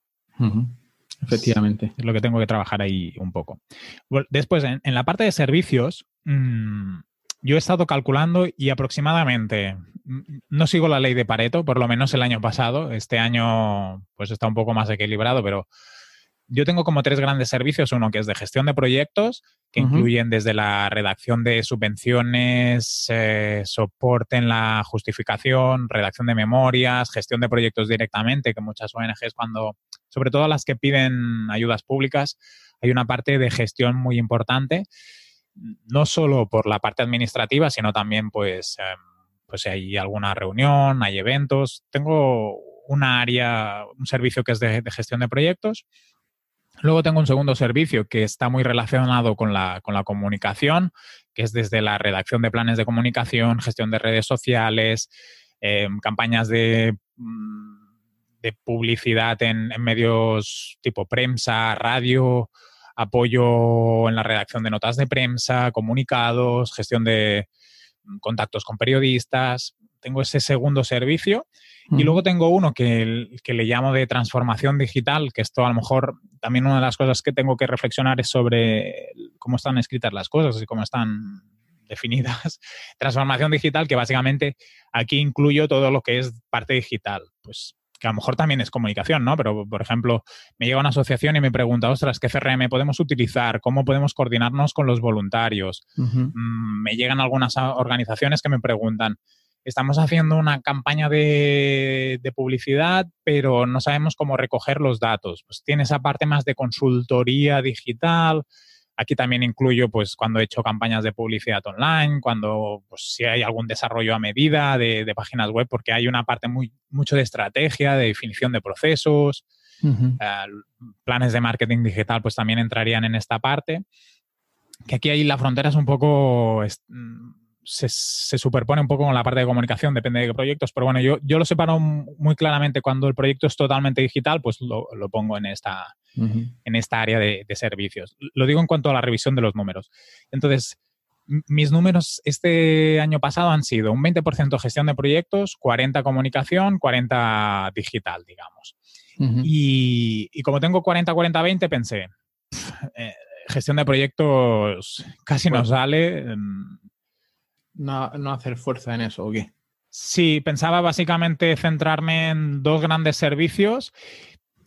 Efectivamente. Es lo que tengo que trabajar ahí un poco. Después, en, la parte de servicios, mm, yo he estado calculando y aproximadamente, mm, no sigo la ley de Pareto, por lo menos el año pasado, este año pues está un poco más equilibrado, pero yo tengo como tres grandes servicios. Uno que es de gestión de proyectos, que incluyen desde la redacción de subvenciones, eh, soporte en la justificación, redacción de memorias, gestión de proyectos directamente, que muchas ONGs cuando, sobre todo las que piden ayudas públicas, hay una parte de gestión muy importante, no solo por la parte administrativa, sino también pues, em, pues si hay alguna reunión, hay eventos. Tengo una área, un servicio que es de, gestión de proyectos. Luego tengo un segundo servicio que está muy relacionado con la, comunicación, que es desde la redacción de planes de comunicación, gestión de redes sociales, eh, campañas de, mm, de publicidad en, medios tipo prensa, radio, apoyo en la redacción de notas de prensa, comunicados, gestión de mm, contactos con periodistas. Tengo ese segundo servicio y luego tengo uno que, que, le llamo de transformación digital, que esto a lo mejor también una de las cosas que tengo que reflexionar es sobre cómo están escritas las cosas y cómo están definidas. transformación digital, que básicamente aquí incluyo todo lo que es parte digital. Pues que a lo mejor también es comunicación, ¿no? Pero, por ejemplo, me llega una asociación y me pregunta, ostras, ¿qué CRM podemos utilizar? ¿Cómo podemos coordinarnos con los voluntarios? Mm, me llegan algunas organizaciones que me preguntan, estamos haciendo una campaña de, de, publicidad, pero no sabemos cómo recoger los datos. Pues tiene esa parte más de consultoría digital, Aquí también incluyo, pues, cuando he hecho campañas de publicidad online, cuando, pues, si hay algún desarrollo a medida de, páginas web, porque hay una parte muy, mucho de estrategia, de definición de procesos, eh, planes de marketing digital, pues también entrarían en esta parte. Que aquí ahí la frontera es un poco se, superpone un poco con la parte de comunicación, depende de qué proyectos, pero bueno, yo, yo lo separo muy claramente cuando el proyecto es totalmente digital, pues lo, pongo en esta, en esta área de, servicios. Lo digo en cuanto a la revisión de los números. Entonces, mis números este año pasado han sido un 20% gestión de proyectos, 40 comunicación, 40 digital, digamos. y, como tengo 40-40-20, pensé, eh, gestión de proyectos casi no sale. Em, no, hacer fuerza en eso, ¿o qué? Sí, pensaba básicamente centrarme en dos grandes servicios,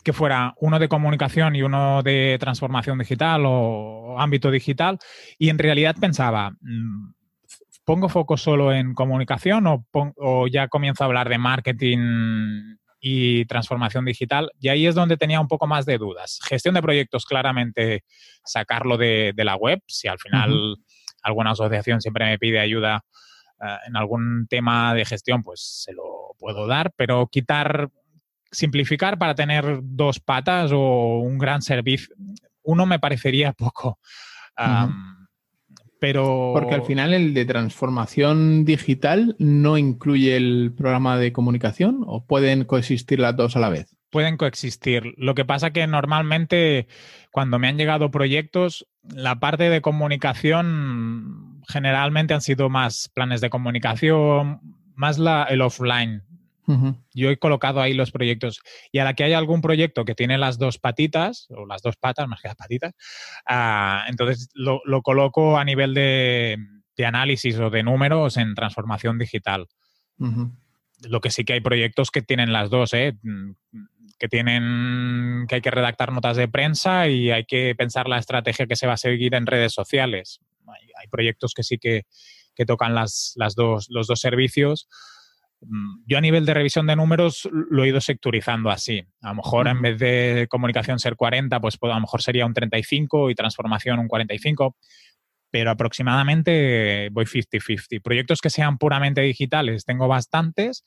que fuera uno de comunicación y uno de transformación digital o ámbito digital, y en realidad pensaba, mm, ¿pongo foco solo en comunicación o, o ya comienzo a hablar de marketing y transformación digital? Y ahí es donde tenía un poco más de dudas. Gestión de proyectos, claramente sacarlo de, la web, si al final alguna asociación siempre me pide ayuda eh, en algún tema de gestión, pues se lo puedo dar, pero quitar, simplificar para tener dos patas o un gran servicio, uno me parecería poco. Pero... Porque al final el de transformación digital no incluye el programa de comunicación o pueden coexistir las dos a la vez pueden coexistir. Lo que pasa que normalmente cuando me han llegado proyectos, la parte de comunicación generalmente han sido más planes de comunicación, más la, el offline. Yo he colocado ahí los proyectos y a la que hay algún proyecto que tiene las dos patitas, o las dos patas más que las patitas, ah, entonces lo, coloco a nivel de, análisis o de números en transformación digital. Lo que sí que hay proyectos que tienen las dos, ¿eh? Que tienen que hay que redactar notas de prensa y hay que pensar la estrategia que se va a seguir en redes sociales. Hay, proyectos que sí que, tocan las, las dos, los dos servicios. Mm, yo a nivel de revisión de números lo he ido sectorizando así. A lo mejor en vez de comunicación ser 40, pues a lo mejor sería un 35 y transformación un 45, pero aproximadamente voy 50-50. Proyectos que sean puramente digitales tengo bastantes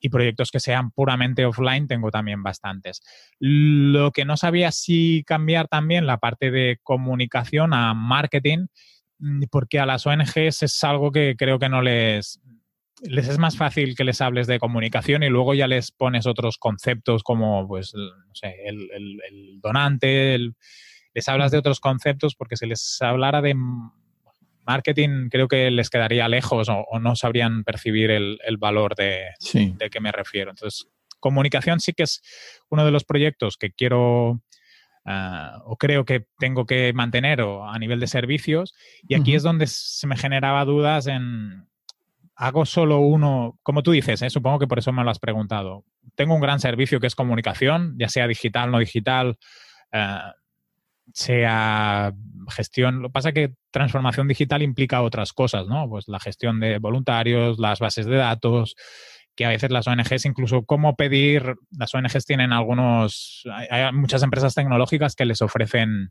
y proyectos que sean puramente offline tengo también bastantes. Lo que no sabía si cambiar también la parte de comunicación a marketing, mm, porque a las ONGs es algo que creo que no les, les es más fácil que les hables de comunicación y luego ya les pones otros conceptos como pues, no sé, el, el, donante, les hablas de otros conceptos porque si les hablara de marketing creo que les quedaría lejos o, no sabrían percibir el, valor de, de qué me refiero. Entonces, comunicación sí que es uno de los proyectos que quiero ah, o creo que tengo que mantener a nivel de servicios. Y aquí es donde se me generaba dudas en, hago solo uno, como tú dices, ¿eh? supongo que por eso me lo has preguntado. Tengo un gran servicio que es comunicación, ya sea digital, no digital. Ah, sea gestión. Lo que pasa es que transformación digital implica otras cosas, ¿no? Pues la gestión de voluntarios, las bases de datos, que a veces las ONGs, incluso cómo pedir, las ONGs tienen algunos, hay, muchas empresas tecnológicas que les ofrecen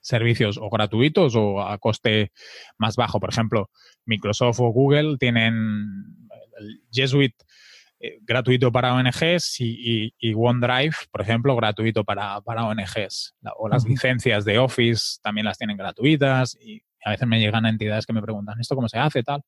servicios o gratuitos o a coste más bajo. Por ejemplo, Microsoft o Google tienen Jesuit eh, gratuito para ONGs y, OneDrive, por ejemplo, gratuito para, para ONGs. o las licencias de Office también las tienen gratuitas y a veces me llegan entidades que me preguntan, ¿esto cómo se hace? tal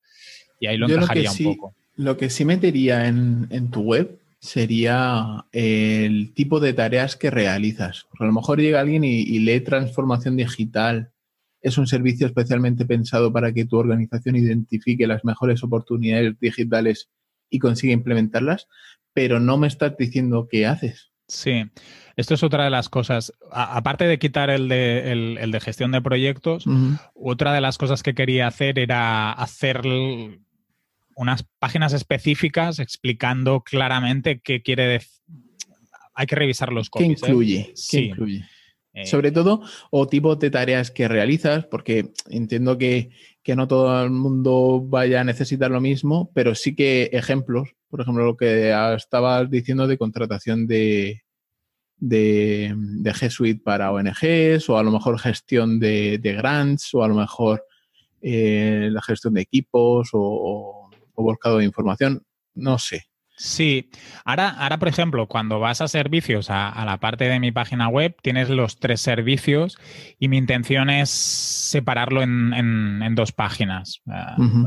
Y ahí lo encajaría un poco. Lo que sí metería en, en tu web sería el tipo de tareas que realizas. a lo mejor llega alguien y, lee transformación digital. Es un servicio especialmente pensado para que tu organización identifique las mejores oportunidades digitales y consiga implementarlas, pero no me estás diciendo qué haces. Sí, esto es otra de las cosas. aparte de quitar el de, el, de gestión de proyectos, otra de las cosas que quería hacer era hacer unas páginas específicas explicando claramente qué quiere decir. Hay que revisar los copies. ¿Qué ¿eh? incluye? ¿Qué incluye? Eh, Sobre todo, o tipo de tareas que realizas, porque entiendo que, no todo el mundo vaya a necesitar lo mismo, pero sí que ejemplos, por ejemplo, lo que estabas diciendo de contratación de, de, de G Suite para ONGs, o a lo mejor gestión de, grants, o a lo mejor eh, la gestión de equipos, o volcado de información, no sé. Sí, ahora, ahora por ejemplo, cuando vas a servicios, a, la parte de mi página web, tienes los tres servicios y mi intención es separarlo en, dos páginas,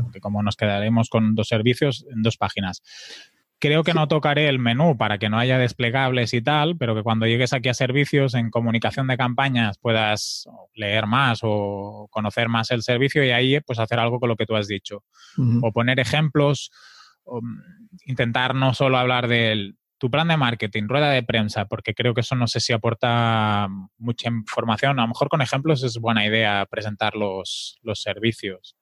porque como nos quedaremos con dos servicios, en dos páginas. Creo que no tocaré el menú para que no haya desplegables y tal, pero que cuando llegues aquí a servicios en comunicación de campañas puedas leer más o conocer más el servicio y ahí pues hacer algo con lo que tú has dicho. O poner ejemplos Mm, intentar no solo hablar de tu plan de marketing, rueda de prensa, porque creo que eso no sé si aporta mucha información. A lo mejor con ejemplos es buena idea presentar los, los servicios.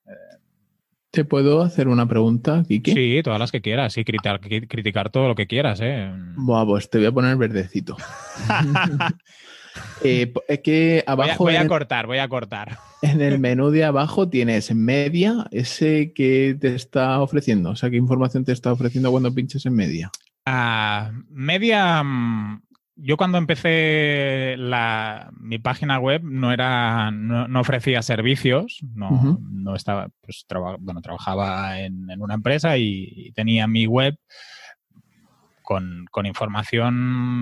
¿Te puedo hacer una pregunta, Kiki? Sí, todas las que quieras. Y criticar, criticar todo lo que quieras. ¿eh? Buah, pues te voy a poner verdecito. Eh, es que abajo. Voy a, cortar, voy a cortar. En el menú de abajo tienes media, ese que te está ofreciendo. O sea, ¿qué información te está ofreciendo cuando pinches en media? Ah, media. Mm, yo cuando empecé la, mi página web no era, no, ofrecía servicios, no, no estaba, pues bueno, trabajaba en, una empresa y tenía mi web con, información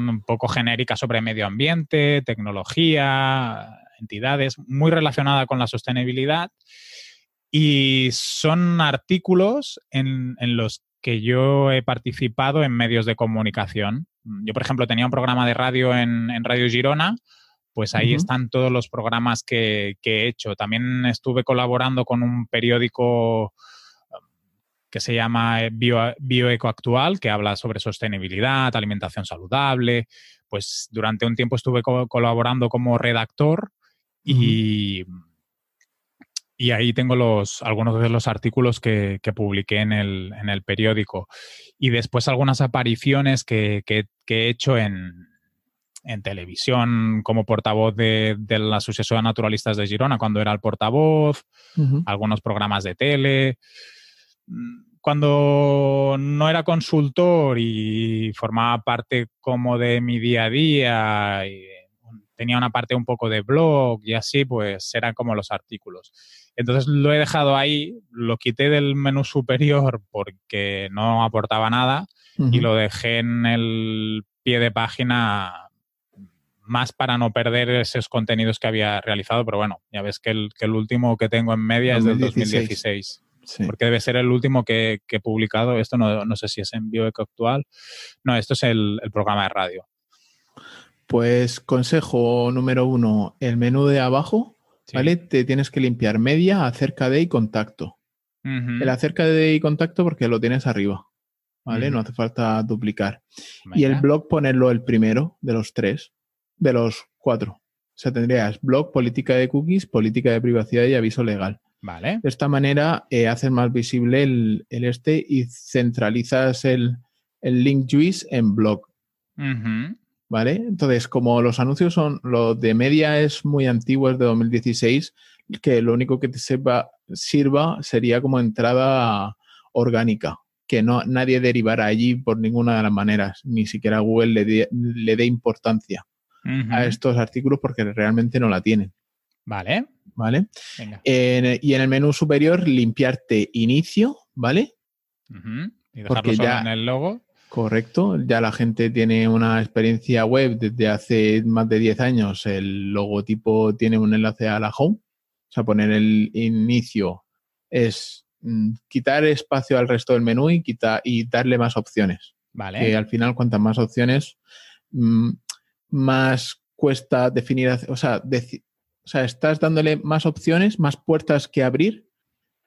un poco genérica sobre medio ambiente, tecnología, entidades, muy relacionada con la sostenibilidad. Y son artículos en, los que yo he participado en medios de comunicación. Yo, por ejemplo, tenía un programa de radio en, Radio Girona, pues ahí están todos los programas que, que, he hecho. También estuve colaborando con un periódico que se llama eh, Bio, Bioeco Actual, que habla sobre sostenibilidad, alimentación saludable. Pues durante un tiempo estuve colaborando como redactor y, y ahí tengo los, algunos de los artículos que, publiqué en el, periódico. Y después algunas apariciones que, he hecho en, televisión como portavoz de, la Asociación de Naturalistas de Girona, cuando era el portavoz, algunos programas de tele cuando no era consultor y formaba parte como de mi día a día, y tenía una parte un poco de blog y así, pues eran como los artículos. Entonces lo he dejado ahí, lo quité del menú superior porque no aportaba nada y lo dejé en el pie de página más para no perder esos contenidos que había realizado, pero bueno, ya ves que el, que el último que tengo en media es del 2016 porque debe ser el último que, he publicado. Esto no, sé si es en Bioeco actual. No, esto es el, programa de radio. Pues consejo número uno, el menú de abajo, ¿vale? Te tienes que limpiar media, acerca de y contacto. El acerca de y contacto porque lo tienes arriba, ¿vale? No hace falta duplicar. Y el blog ponerlo el primero de los tres, de los cuatro. O sea, tendrías blog, política de cookies, política de privacidad y aviso legal. Vale. De esta manera eh, haces más visible el, este y centralizas el, link juice en blog. ¿Vale? Entonces, como los anuncios son, lo de media es muy antiguo, es de 2016, que lo único que te sepa, sirva sería como entrada orgánica, que no nadie derivará allí por ninguna de las maneras, ni siquiera Google le dé importancia a estos artículos porque realmente no la tienen. Vale. ¿vale? y en el menú superior limpiarte inicio, ¿vale? Y dejarlo solo en el logo. Correcto, ya la gente tiene una experiencia web desde hace más de 10 años. El logotipo tiene un enlace a la home. O sea, poner el inicio es mm, quitar espacio al resto del menú y, y darle más opciones. Vale. Que al final, cuantas más opciones, mm, más cuesta definir, o sea, o sea, estás dándole más opciones, más puertas que abrir,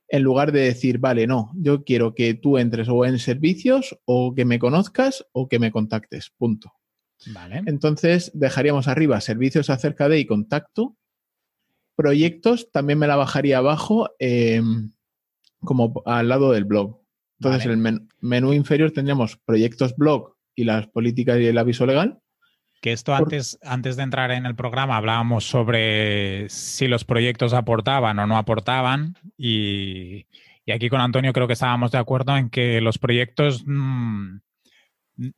en lugar de decir, vale, no, yo quiero que tú entres o en servicios o que me conozcas o que me contactes, punto. Vale. Entonces, dejaríamos arriba servicios acerca de y contacto. Proyectos también me la bajaría abajo em, como al lado del blog. Entonces, en el menú inferior tendríamos proyectos blog y las políticas y el aviso legal. Que esto antes, antes de entrar en el programa hablábamos sobre si los proyectos aportaban o no aportaban y, aquí con Antonio creo que estábamos de acuerdo en que los proyectos mm,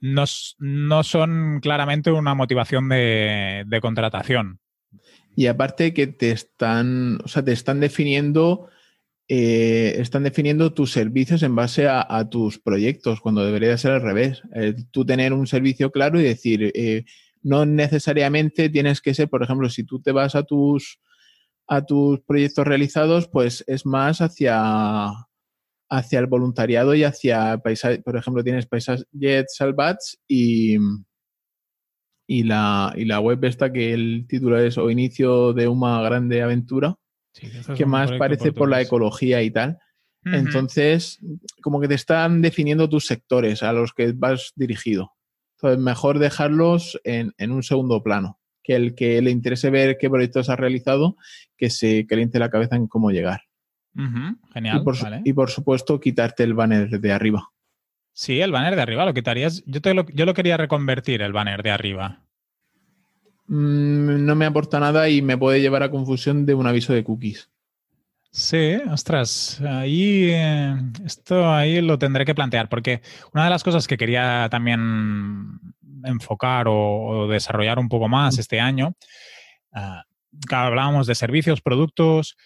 no, son claramente una motivación de, contratación. Y aparte que te están, o sea, te están definiendo, eh, están definiendo tus servicios en base a, tus proyectos, cuando debería ser al revés. tú tener un servicio claro y decir, eh, no necesariamente tienes que ser, por ejemplo, si tú te vas a tus, a tus proyectos realizados, pues es más hacia, hacia el voluntariado y hacia paisaje, por ejemplo, tienes Paisaje Salvats y, y, la, y la web esta que el título es O inicio de una grande aventura, que más parece por la ecología y tal. Entonces, como que te están definiendo tus sectores a los que vas dirigido. Entonces, mejor dejarlos en, un segundo plano. Que el que le interese ver qué proyectos ha realizado, que se caliente la cabeza en cómo llegar. Genial. Y por, supuesto, quitarte el banner de arriba. Sí, el banner de arriba lo quitarías. Yo, te lo, yo lo quería reconvertir, el banner de arriba. Mm, no me aporta nada y me puede llevar a confusión de un aviso de cookies. Sí, ostras, ahí eh, esto ahí lo tendré que plantear, porque una de las cosas que quería también enfocar o, desarrollar un poco más este año, uh, hablábamos de servicios, productos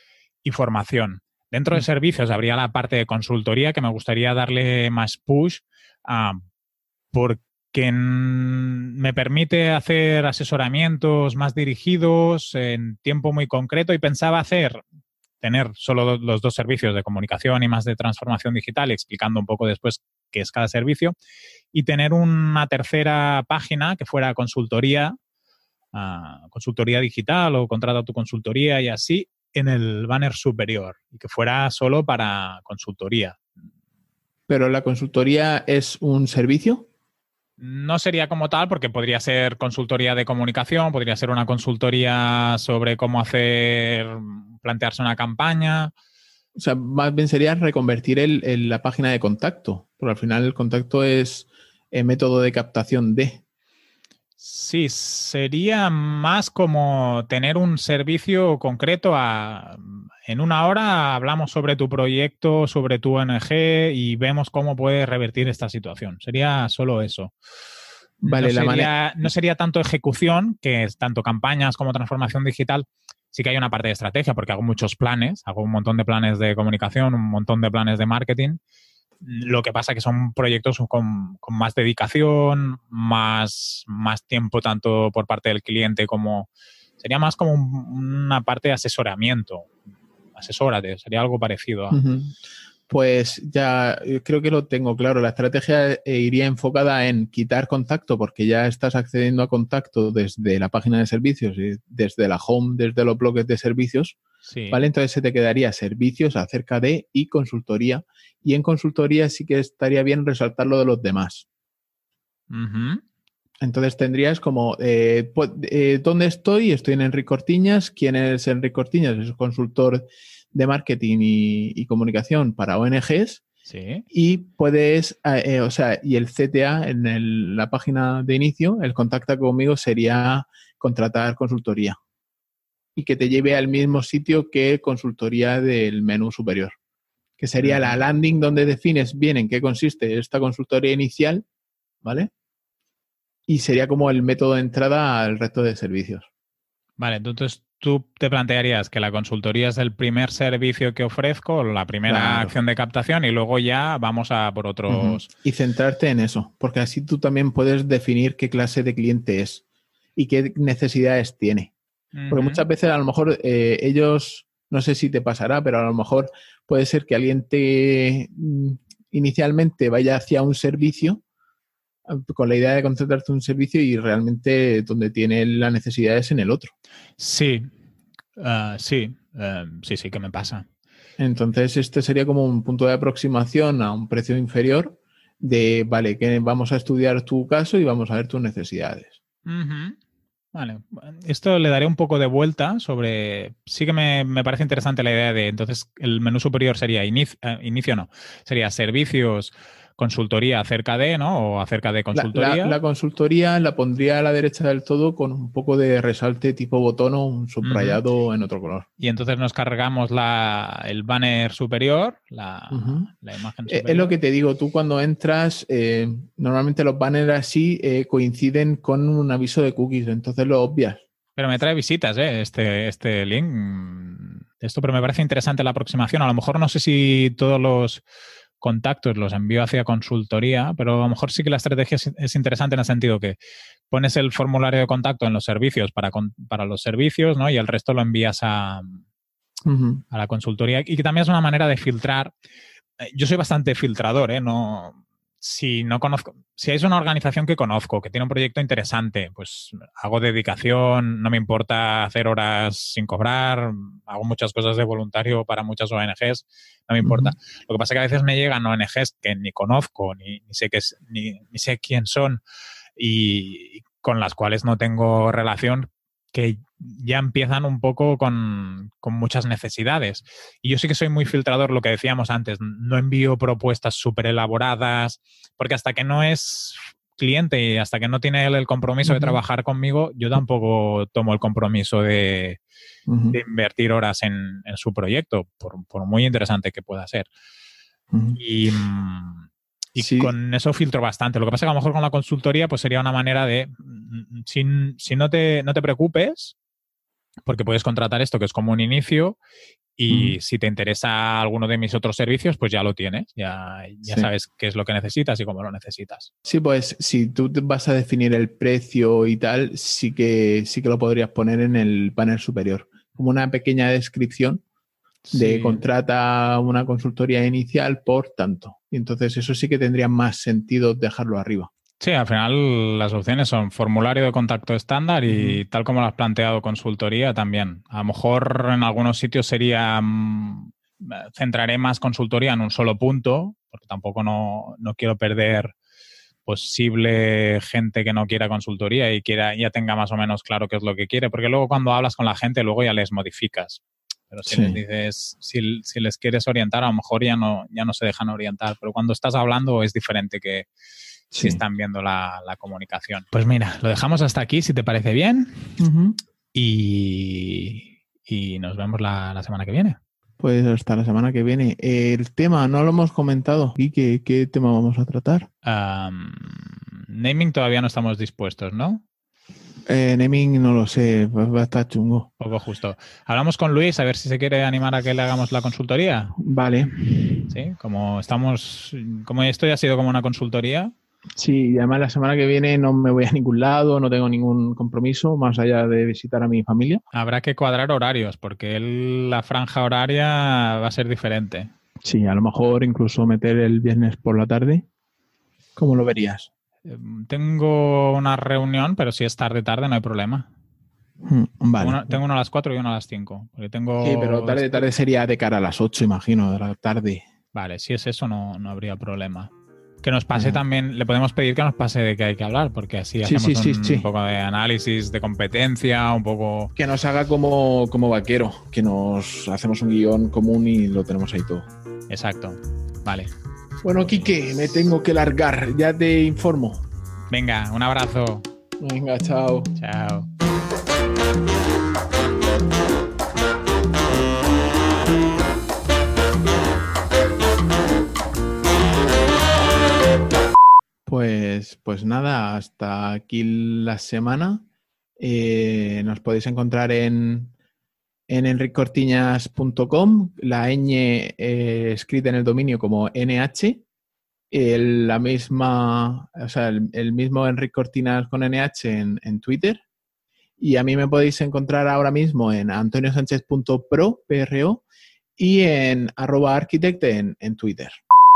y formación. Dentro de servicios habría la parte de consultoría que me gustaría darle más push uh, porque me permite hacer asesoramientos más dirigidos en tiempo muy concreto y pensaba hacer tener solo los dos servicios de comunicación y más de transformación digital, explicando un poco después qué es cada servicio, y tener una tercera página que fuera consultoría, ah, consultoría digital o contrata tu consultoría y así en el banner superior, y que fuera solo para consultoría. ¿Pero la consultoría es un servicio? No sería como tal porque podría ser consultoría de comunicación, podría ser una consultoría sobre cómo hacer, plantearse una campaña. O sea, más bien sería reconvertir el, la página de contacto, porque al final el contacto es el método de captación de. Sí, sería más como tener un servicio concreto a, en una hora hablamos sobre tu proyecto, sobre tu ONG y vemos cómo puedes revertir esta situación. Sería solo eso. Vale, no, sería, no sería tanto ejecución, que es tanto campañas como transformación digital. Sí que hay una parte de estrategia, porque hago muchos planes, hago un montón de planes de comunicación, un montón de planes de marketing. Lo que pasa que son proyectos con, más dedicación, más, más tiempo tanto por parte del cliente como... Sería más como una parte de asesoramiento, asesórate, sería algo parecido. Pues ya creo que lo tengo claro. La estrategia eh, iría enfocada en quitar contacto porque ya estás accediendo a contacto desde la página de servicios desde la home, desde los bloques de servicios. ¿Vale? Entonces se te quedaría servicios acerca de y consultoría. Y en consultoría sí que estaría bien resaltar lo de los demás. Entonces tendrías como, eh, pues, eh, ¿dónde estoy? Estoy en Enrique Cortiñas. ¿Quién es Enrique Cortiñas? Es consultor de marketing y, comunicación para ONGs. Sí. Y puedes, eh, o sea, y el CTA en la página de inicio, el contacta conmigo sería contratar consultoría y que te lleve al mismo sitio que consultoría del menú superior, que sería la landing donde defines bien en qué consiste esta consultoría inicial, ¿vale? Y sería como el método de entrada al resto de servicios. Vale, entonces tú te plantearías que la consultoría es el primer servicio que ofrezco, la primera acción de captación y luego ya vamos a por otros. Y centrarte en eso, porque así tú también puedes definir qué clase de cliente es y qué necesidades tiene. Porque muchas veces a lo mejor eh, ellos, no sé si te pasará, pero a lo mejor puede ser que alguien te mm, inicialmente vaya hacia un servicio con la idea de concentrarte en un servicio y realmente donde tiene la necesidad es en el otro. Sí, ah, sí, em, sí, sí que me pasa. Entonces, este sería como un punto de aproximación a un precio inferior de, vale, que vamos a estudiar tu caso y vamos a ver tus necesidades. Vale, esto le daré un poco de vuelta sobre, sí que me, parece interesante la idea de, entonces, el menú superior sería inicio, eh, inicio no, sería servicios consultoría acerca de, ¿no? O acerca de consultoría. La, consultoría la pondría a la derecha del todo con un poco de resalte tipo botón o un subrayado en otro color. Y entonces nos cargamos la, el banner superior, la, imagen superior. Es lo que te digo, tú cuando entras, eh, normalmente los banners así eh, coinciden con un aviso de cookies, entonces lo obvias. Pero me trae visitas, ¿eh? Este, este link. Esto, pero me parece interesante la aproximación. A lo mejor no sé si todos los contactos los envío hacia consultoría, pero a lo mejor sí que la estrategia es, interesante en el sentido que pones el formulario de contacto en los servicios para, para los servicios, ¿no? Y el resto lo envías a, a la consultoría. Y que también es una manera de filtrar. Eh, yo soy bastante filtrador, ¿eh? No, si no conozco, si es una organización que conozco, que tiene un proyecto interesante, pues hago dedicación, no me importa hacer horas sin cobrar, hago muchas cosas de voluntario para muchas ONGs, no me importa. Lo que pasa es que a veces me llegan ONGs que ni conozco, ni, sé, qué ni, ni sé quién son y con las cuales no tengo relación, que ya empiezan un poco con, muchas necesidades. Y yo sí que soy muy filtrador, lo que decíamos antes, no envío propuestas súper elaboradas, porque hasta que no es cliente y hasta que no tiene él el compromiso de trabajar conmigo, yo tampoco tomo el compromiso de, invertir horas en, su proyecto, por, muy interesante que pueda ser. Y mm, y con eso filtro bastante. Lo que pasa es que a lo mejor con la consultoría pues sería una manera de, mm, si, si no, te, no te preocupes, porque puedes contratar esto que es como un inicio y si te interesa alguno de mis otros servicios, pues ya lo tienes, ya, ya sabes qué es lo que necesitas y cómo lo necesitas. Sí, pues si tú vas a definir el precio y tal, sí que, sí que lo podrías poner en el panel superior, como una pequeña descripción de contrata una consultoría inicial por tanto. Y entonces eso sí que tendría más sentido dejarlo arriba. Sí, al final las opciones son formulario de contacto estándar y tal como lo has planteado consultoría también. A lo mejor en algunos sitios sería, mm, centraré más consultoría en un solo punto, porque tampoco no, no quiero perder posible gente que no quiera consultoría y quiera ya tenga más o menos claro qué es lo que quiere, porque luego cuando hablas con la gente luego ya les modificas. Pero si les dices, si, les quieres orientar, a lo mejor ya no, ya no se dejan orientar. Pero cuando estás hablando es diferente que si están viendo la, comunicación. Pues mira, lo dejamos hasta aquí, si te parece bien. y, nos vemos la, semana que viene. Pues hasta la semana que viene. El tema, no lo hemos comentado. ¿Y qué, qué tema vamos a tratar? naming todavía no estamos dispuestos, ¿no? Eh, naming no lo sé, va a estar chungo. Poco justo. Hablamos con Luis a ver si se quiere animar a que le hagamos la consultoría. Vale. Sí, como estamos, como esto ya ha sido como una consultoría. Sí, y además la semana que viene no me voy a ningún lado, no tengo ningún compromiso más allá de visitar a mi familia. Habrá que cuadrar horarios porque la franja horaria va a ser diferente. Sí, a lo mejor incluso meter el viernes por la tarde. ¿Cómo lo verías? Em, tengo una reunión, pero si es tarde, tarde, no hay problema. Hmm, vale. Tengo, uno a las 4 y uno a las 5. Porque tengo... Sí, pero tarde, tarde sería de cara a las 8, imagino, de la tarde. Vale, si es eso, no, no habría problema. Que nos pase también, le podemos pedir que nos pase de qué hay que hablar, porque así hacemos un, poco de análisis de competencia, un poco. Que nos haga como, como vaquero, que nos hacemos un guion común y lo tenemos ahí todo. Exacto. Vale. Bueno, Quique, me tengo que largar. Ya te informo. Venga, un abrazo. Venga, chao. Chao. Pues, pues nada, hasta aquí la semana. Eh, nos podéis encontrar en en enricortiñas.com, la ñ eh, escrita en el dominio como NH, la misma, o sea, el, mismo Enric Cortinas con NH en, en, Twitter. Y a mí me podéis encontrar ahora mismo en antoniosánchez.pro, PRO, y en arroba architect en, en Twitter.